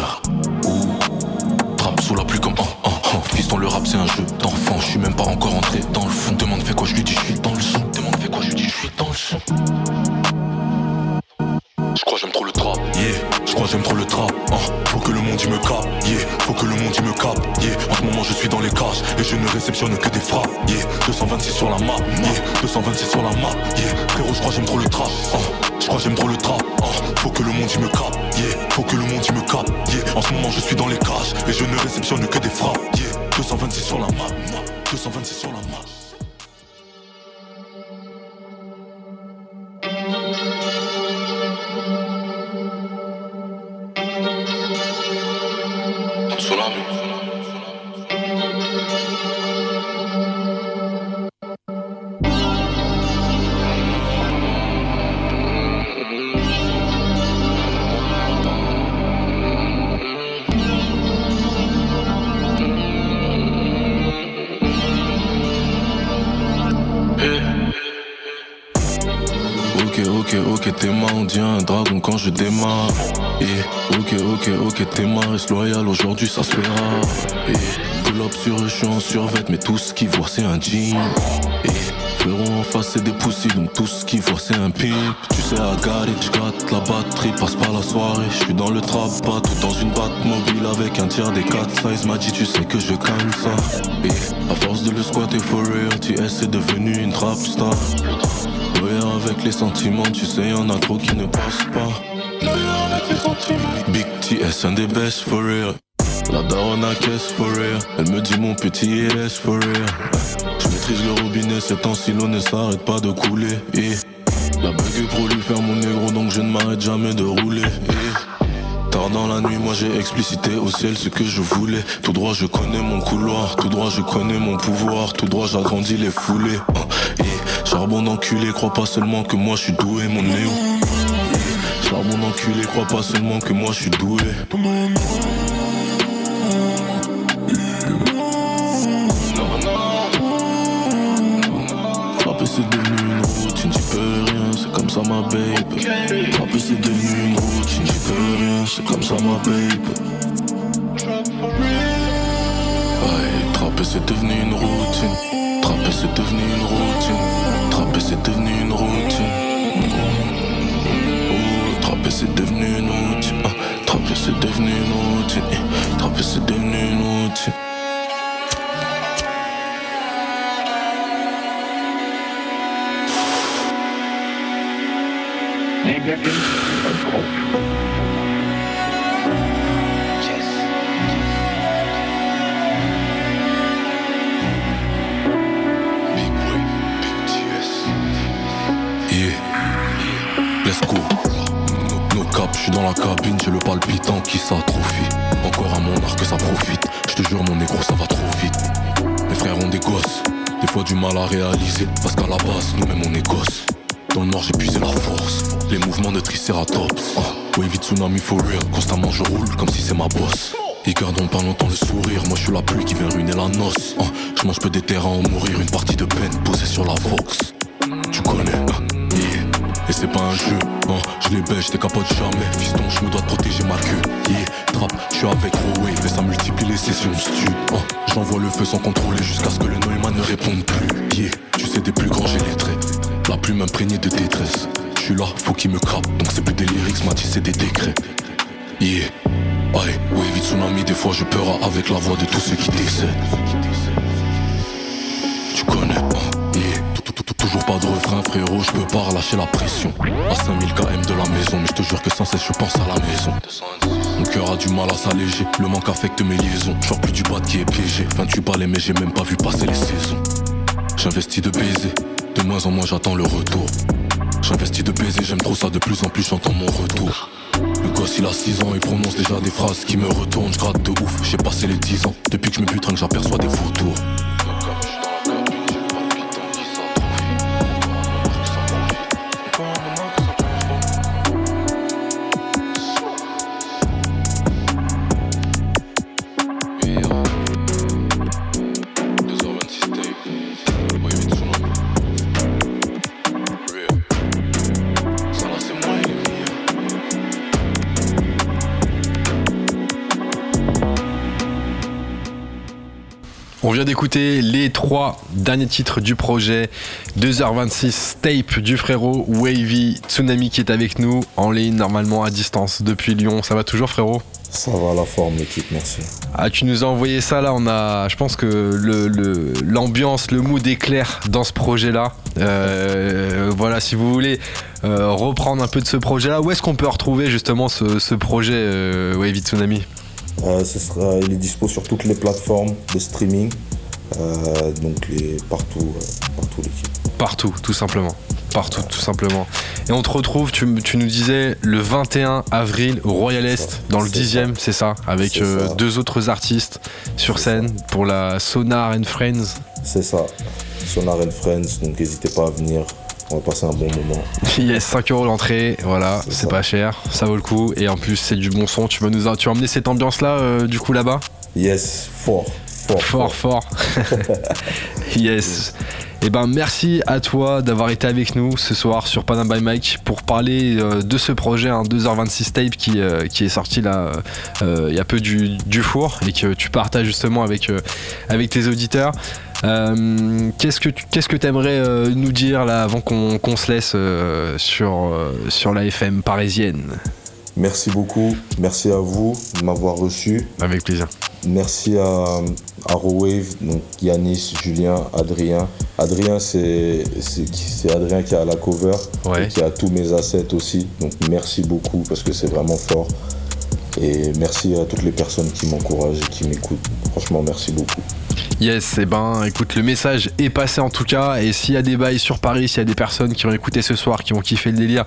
Ouh. Trap sous la pluie comme oh, oh, oh. Fiston le rap c'est un jeu d'enfant Je suis même pas encore entré dans le fond Demande fait quoi je lui dis je suis dans le son Demande fait quoi je lui dis je suis dans le son le trap. Yeah Je crois j'aime trop le trap. Ah, Faut que le monde y me capte. Yeah Faut que le monde y me capte. Yeah En ce moment je suis dans les cages Et je ne réceptionne que des frappes. Yeah 226 sur la map. Yeah 226 sur la map. Yeah Frérot je crois j'aime trop le trap. Ah, Je crois j'aime trop le trap. Ah, Faut que le monde y me capte. Yeah Faut que le monde y me capte. Yeah En ce moment je suis dans les cages Et je ne réceptionne que des frappes. Yeah 226 sur la map. 226 sur la map ok, ok, t'es marre, reste loyal, aujourd'hui ça se fera. Et pull up sur je suis en survêt, mais tout ce qu'ils voient c'est un jean. Et frérot en face c'est des poussies, donc tout ce qu'ils voient c'est un pimp. Tu sais, à garder, j'gâte la batterie, passe par la soirée. Je suis dans le trap, pas tout dans une batte mobile avec un tiers des 4 size. M'a dit, tu sais que je calme ça. Et à force de le squatter for real, TS est devenu une trap star. Ouais, avec les sentiments, tu sais, y'en a trop qui ne passent pas. Big TS, un des best for real. La daronne a caisse for real. Elle me dit mon petit laisse for real. Je maîtrise le robinet, cet l'eau ne s'arrête pas de couler. Et la bague pour lui faire mon négro, donc je ne m'arrête jamais de rouler. Et Tard dans la nuit, moi j'ai explicité au ciel ce que je voulais. Tout droit, je connais mon couloir. Tout droit, je connais mon pouvoir. Tout droit, j'agrandis les foulées. Et charbon d'enculé, crois pas seulement que moi je suis doué, mon néo. Charbon d'enculé, crois pas seulement que moi je suis doué. C'est devenu une routine, j'y peux rien, c'est comme ça ma babe. Frapper c'est devenu une routine, j'y peux rien, c'est comme ça ma babe. Ouais, trapper c'est devenu une routine. Trapper c'est devenu une routine. Trapper c'est devenu une routine. C'est devenu une routine. Ah, trapper c'est devenu une routine. Eh, Trapper c'est devenu une routine. Yeah. Ça profite. Je te jure, mon négro, ça va trop vite. Mes frères ont des gosses, des fois du mal à réaliser. Parce qu'à la base, nous-mêmes on est gosses. Dans le nord, j'ai puisé la force. Les mouvements de Triceratops. Ah, wavy tsunami for real. Constamment, je roule comme si c'est ma bosse. Ils gardent pas longtemps le sourire, moi je suis la pluie qui vient ruiner la noce. Hein. je mange peu des terrains en mourir, une partie de peine posée sur la Vox. Tu connais, hein. Et c'est pas un jeu, hein. je les bêche, t'es capote jamais. Fiston, je me dois de protéger ma queue. Yeah, trap, je suis avec Roway, mais ça multiplie les sessions stu. Hein. J'envoie le feu sans contrôler jusqu'à ce que le Neumann ne réponde plus. Yeah, tu sais des plus grands, j'ai les traits. La plume imprégnée de détresse. Je suis là, faut qu'il me crappe, donc c'est plus des lyrics, m'a c'est des décrets. Yeah, aïe, oui, vite tsunami, des fois je peur avec la voix de tous ceux qui décèdent. Tu connais, hein Toujours pas de refrain frérot, je peux pas relâcher la pression À 5000 km de la maison, mais je te jure que sans cesse je pense à la maison cœur a du mal à s'alléger, le manque affecte mes liaisons. Genre plus du bas qui est piégé, 28 balles mais j'ai même pas vu passer les saisons. J'investis de baiser, de moins en moins j'attends le retour. J'investis de baiser, j'aime trop ça, de plus en plus j'entends mon retour. Le gosse il a 6 ans, il prononce déjà des phrases qui me retournent, je gratte de ouf, j'ai passé les 10 ans. Depuis que je me que j'aperçois des vautours vient d'écouter les trois derniers titres du projet 2h26 tape du frérot Wavy Tsunami qui est avec nous en ligne normalement à distance depuis Lyon. Ça va toujours frérot? Ça va la forme l'équipe, merci. Ah tu nous as envoyé ça là, on a je pense que l'ambiance, le, mood est clair dans ce projet là. Euh, voilà si vous voulez euh, reprendre un peu de ce projet là, où est-ce qu'on peut retrouver justement ce, projet euh, Wavy Tsunami? Euh, ce sera, il est dispo sur toutes les plateformes de streaming, euh, donc les, partout, euh, partout l'équipe. Partout, tout simplement. Partout, tout simplement. Et on te retrouve, tu, nous disais, le 21 avril au Royal Est, dans le 10e, c'est ça, avec deux autres artistes sur scène pour la Sonar and Friends. C'est ça, Sonar and Friends, donc n'hésitez pas à venir on va passer un bon moment. [LAUGHS] Yes, 5 euros l'entrée, voilà, c'est pas cher, ça vaut le coup. Et en plus, c'est du bon son. Tu vas nous, tu vas emmener cette ambiance-là, euh, du coup, là-bas? Yes, fort. Fort, fort. fort. [LAUGHS] [LAUGHS] yes. Et eh ben merci à toi d'avoir été avec nous ce soir sur Panam by Mike pour parler euh, de ce projet, un 2h26 tape qui, euh, qui est sorti là il y a peu du, du, four et que tu partages justement avec, avec tes auditeurs. Euh, qu'est-ce que tu qu'est-ce que aimerais euh, nous dire là avant qu'on se laisse euh, sur, sur la FM parisienne? Merci beaucoup, merci à vous de m'avoir reçu. Avec plaisir. Merci à, à Rowave, donc Yanis, Julien, Adrien. Adrien, c'est Adrien qui a la cover et qui a tous mes assets aussi. Donc merci beaucoup parce que c'est vraiment fort. Et merci à toutes les personnes qui m'encouragent et qui m'écoutent. Franchement, merci beaucoup. Yes, et eh ben écoute, le message est passé en tout cas. Et s'il y a des bails sur Paris, s'il y a des personnes qui ont écouté ce soir, qui ont kiffé le délire,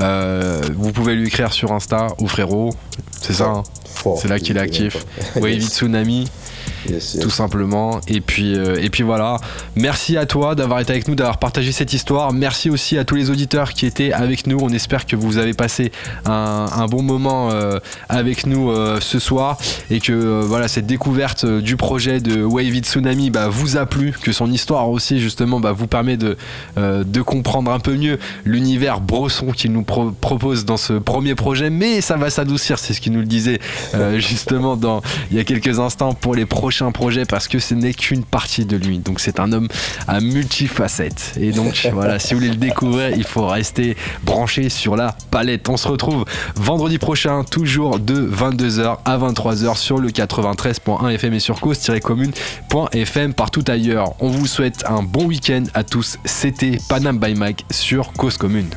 euh, vous pouvez lui écrire sur Insta au frérot. C'est ça, hein? C'est là qu'il est actif. Wavy [LAUGHS] Tsunami tout simplement. Et puis, euh, et puis voilà. Merci à toi d'avoir été avec nous, d'avoir partagé cette histoire. Merci aussi à tous les auditeurs qui étaient avec nous. On espère que vous avez passé un, bon moment euh, avec nous euh, ce soir et que voilà cette découverte du projet de Wavy Tsunami bah, vous a plu, que son histoire aussi justement bah, vous permet de, comprendre un peu mieux l'univers brosson qu'il nous propose dans ce premier projet. Mais ça va s'adoucir, c'est ce qu'il nous le disait [LAUGHS] justement dans il y a quelques instants pour les prochain projet parce que ce n'est qu'une partie de lui. Donc c'est un homme à multifacettes. Et donc [LAUGHS] voilà, si vous voulez le découvrir, il faut rester branché sur la palette. On se retrouve vendredi prochain, toujours de 22h à 23h sur le 93.1 FM et sur cause-commune.fm partout ailleurs. On vous souhaite un bon week-end à tous. C'était Panam by Mike sur Cause Commune.